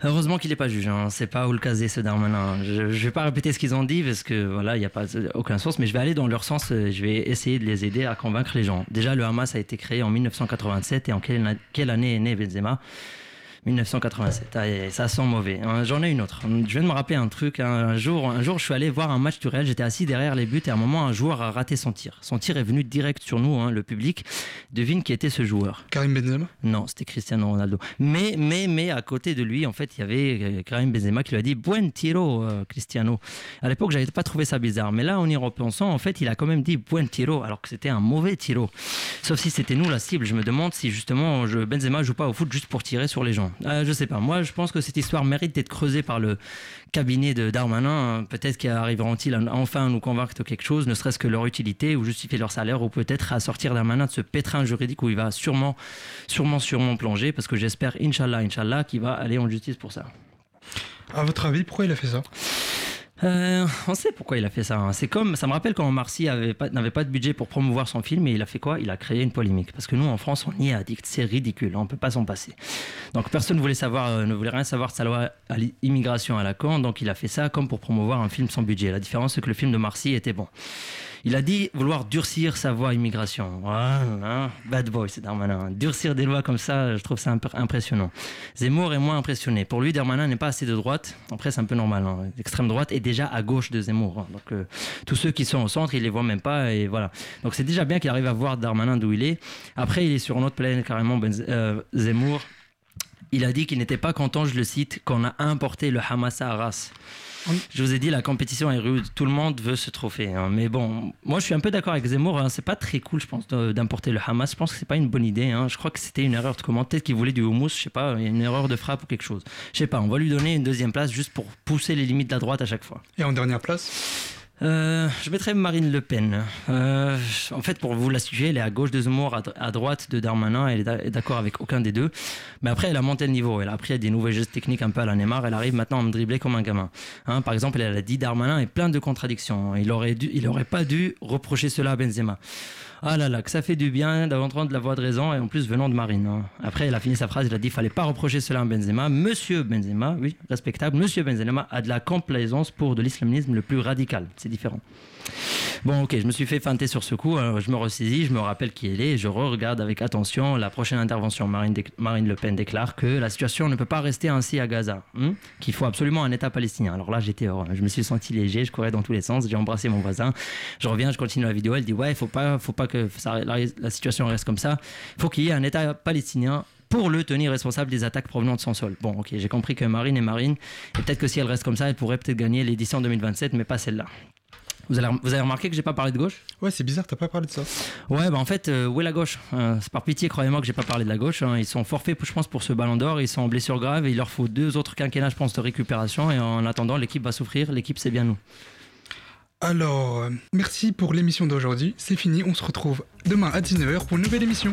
Heureusement qu'il n'est pas juge, hein. c'est pas Oulkazé ce Darmanin. Je, ne vais pas répéter ce qu'ils ont dit parce que voilà, il n'y a pas aucun sens, mais je vais aller dans leur sens, je vais essayer de les aider à convaincre les gens. Déjà, le Hamas a été créé en 1987 et en quelle, quelle année est né Benzema? 1987. Ah, et ça sent mauvais. Hein, J'en ai une autre. Je viens de me rappeler un truc. hein. Un jour, un jour, je suis allé voir un match du Real. J'étais assis derrière les buts et à un moment, un joueur a raté son tir. Son tir est venu direct sur nous, hein, le public. Devine qui était ce joueur Karim Benzema? Non, c'était Cristiano Ronaldo. Mais, mais, mais à côté de lui, en fait, il y avait euh, Karim Benzema qui lui a dit Buen tiro, euh, Cristiano. À l'époque, j'avais pas trouvé ça bizarre. Mais là, en y repensant, en fait, il a quand même dit Buen tiro, alors que c'était un mauvais tiro. Sauf si c'était nous la cible. Je me demande si justement je, Benzema joue pas au foot juste pour tirer sur les gens. Euh, je sais pas. Moi, je pense que cette histoire mérite d'être creusée par le cabinet de Darmanin. Peut-être qu'arriveront-ils enfin à nous convaincre de quelque chose, ne serait-ce que leur utilité ou justifier leur salaire, ou peut-être à sortir Darmanin de ce pétrin juridique où il va sûrement, sûrement, sûrement plonger, parce que j'espère, Inch'Allah, Inch'Allah, qu'il va aller en justice pour ça. À votre avis, pourquoi il a fait ça? Euh, on sait pourquoi il a fait ça. hein. C'est comme, ça me rappelle quand Marcy n'avait pas de budget pour promouvoir son film et il a fait quoi? Il a créé une polémique. Parce que nous, en France, on y est addict. C'est ridicule. On peut pas s'en passer. Donc personne voulait savoir, euh, ne voulait rien savoir de sa loi à l'immigration à la con. Donc il a fait ça comme pour promouvoir un film sans budget. La différence, c'est que le film de Marcy était bon. Il a dit vouloir durcir sa voie immigration. Voilà, bad boy, c'est Darmanin. Durcir des lois comme ça, je trouve ça un peu impressionnant. Zemmour est moins impressionné. Pour lui, Darmanin n'est pas assez de droite. Après, c'est un peu normal. hein. L'extrême droite est déjà à gauche de Zemmour. hein. Donc, euh, tous ceux qui sont au centre, il les voit même pas. Et voilà. Donc, c'est déjà bien qu'il arrive à voir Darmanin d'où il est. Après, il est sur une autre planète carrément, euh, Zemmour. Il a dit qu'il n'était pas content, je le cite, qu'on a importé le Hamas à Arras. Je vous ai dit, la compétition est rude. Tout le monde veut ce trophée. hein. Mais bon, moi, je suis un peu d'accord avec Zemmour. hein. C'est pas très cool, je pense, d'importer le Hamas. Je pense que c'est pas une bonne idée. hein. Je crois que c'était une erreur de comment. Peut-être qu'il voulait du houmous, je sais pas, une erreur de frappe ou quelque chose. Je sais pas. On va lui donner une deuxième place juste pour pousser les limites de la droite à chaque fois. Et en dernière place? Euh, je mettrais Marine Le Pen. Euh, en fait, pour vous la situer, elle est à gauche de Zemmour, à, à droite de Darmanin. Elle est d'a- est d'accord avec aucun des deux. Mais après, elle a monté le niveau. Elle a appris des nouvelles gestes techniques un peu à la Neymar. Elle arrive maintenant à me dribbler comme un gamin. Hein, par exemple, elle a dit Darmanin est plein de contradictions. Il aurait dû, il aurait pas dû reprocher cela à Benzema. Ah là là, que ça fait du bien d'entendre la voix de raison et en plus venant de Marine. hein. Après, elle a fini sa phrase, elle a dit fallait pas reprocher cela à Benzema. Monsieur Benzema, oui, respectable, Monsieur Benzema a de la complaisance pour de l'islamisme le plus radical. C'est différent. Bon, ok, je me suis fait feinter sur ce coup. alors je me ressaisis, je me rappelle qui elle est je re-regarde avec attention la prochaine intervention. Marine, Marine Le Pen déclare que la situation ne peut pas rester ainsi à Gaza, hein, qu'il faut absolument un État palestinien. Alors là, j'étais heureux. Je me suis senti léger, je courais dans tous les sens, j'ai embrassé mon voisin. Je reviens, je continue la vidéo. Elle dit Ouais, faut pas, faut pas que la situation reste comme ça. Il faut qu'il y ait un État palestinien pour le tenir responsable des attaques provenant de son sol. Bon, ok, j'ai compris que Marine est Marine. Et peut-être que si elle reste comme ça, elle pourrait peut-être gagner l'édition 2027, mais pas celle-là. Vous avez, vous avez remarqué que j'ai pas parlé de gauche? Ouais, c'est bizarre, t'as pas parlé de ça. Ouais, bah en fait, euh, où est la gauche? Euh, C'est par pitié, croyez-moi que j'ai pas parlé de la gauche. hein. Ils sont forfaits, je pense, pour ce ballon d'or. Ils sont en blessure grave et il leur faut deux autres quinquennats, je pense, de récupération. Et en attendant, l'équipe va souffrir. L'équipe, c'est bien nous. Alors, euh, merci pour l'émission d'aujourd'hui. C'est fini, on se retrouve demain à 19h pour une nouvelle émission.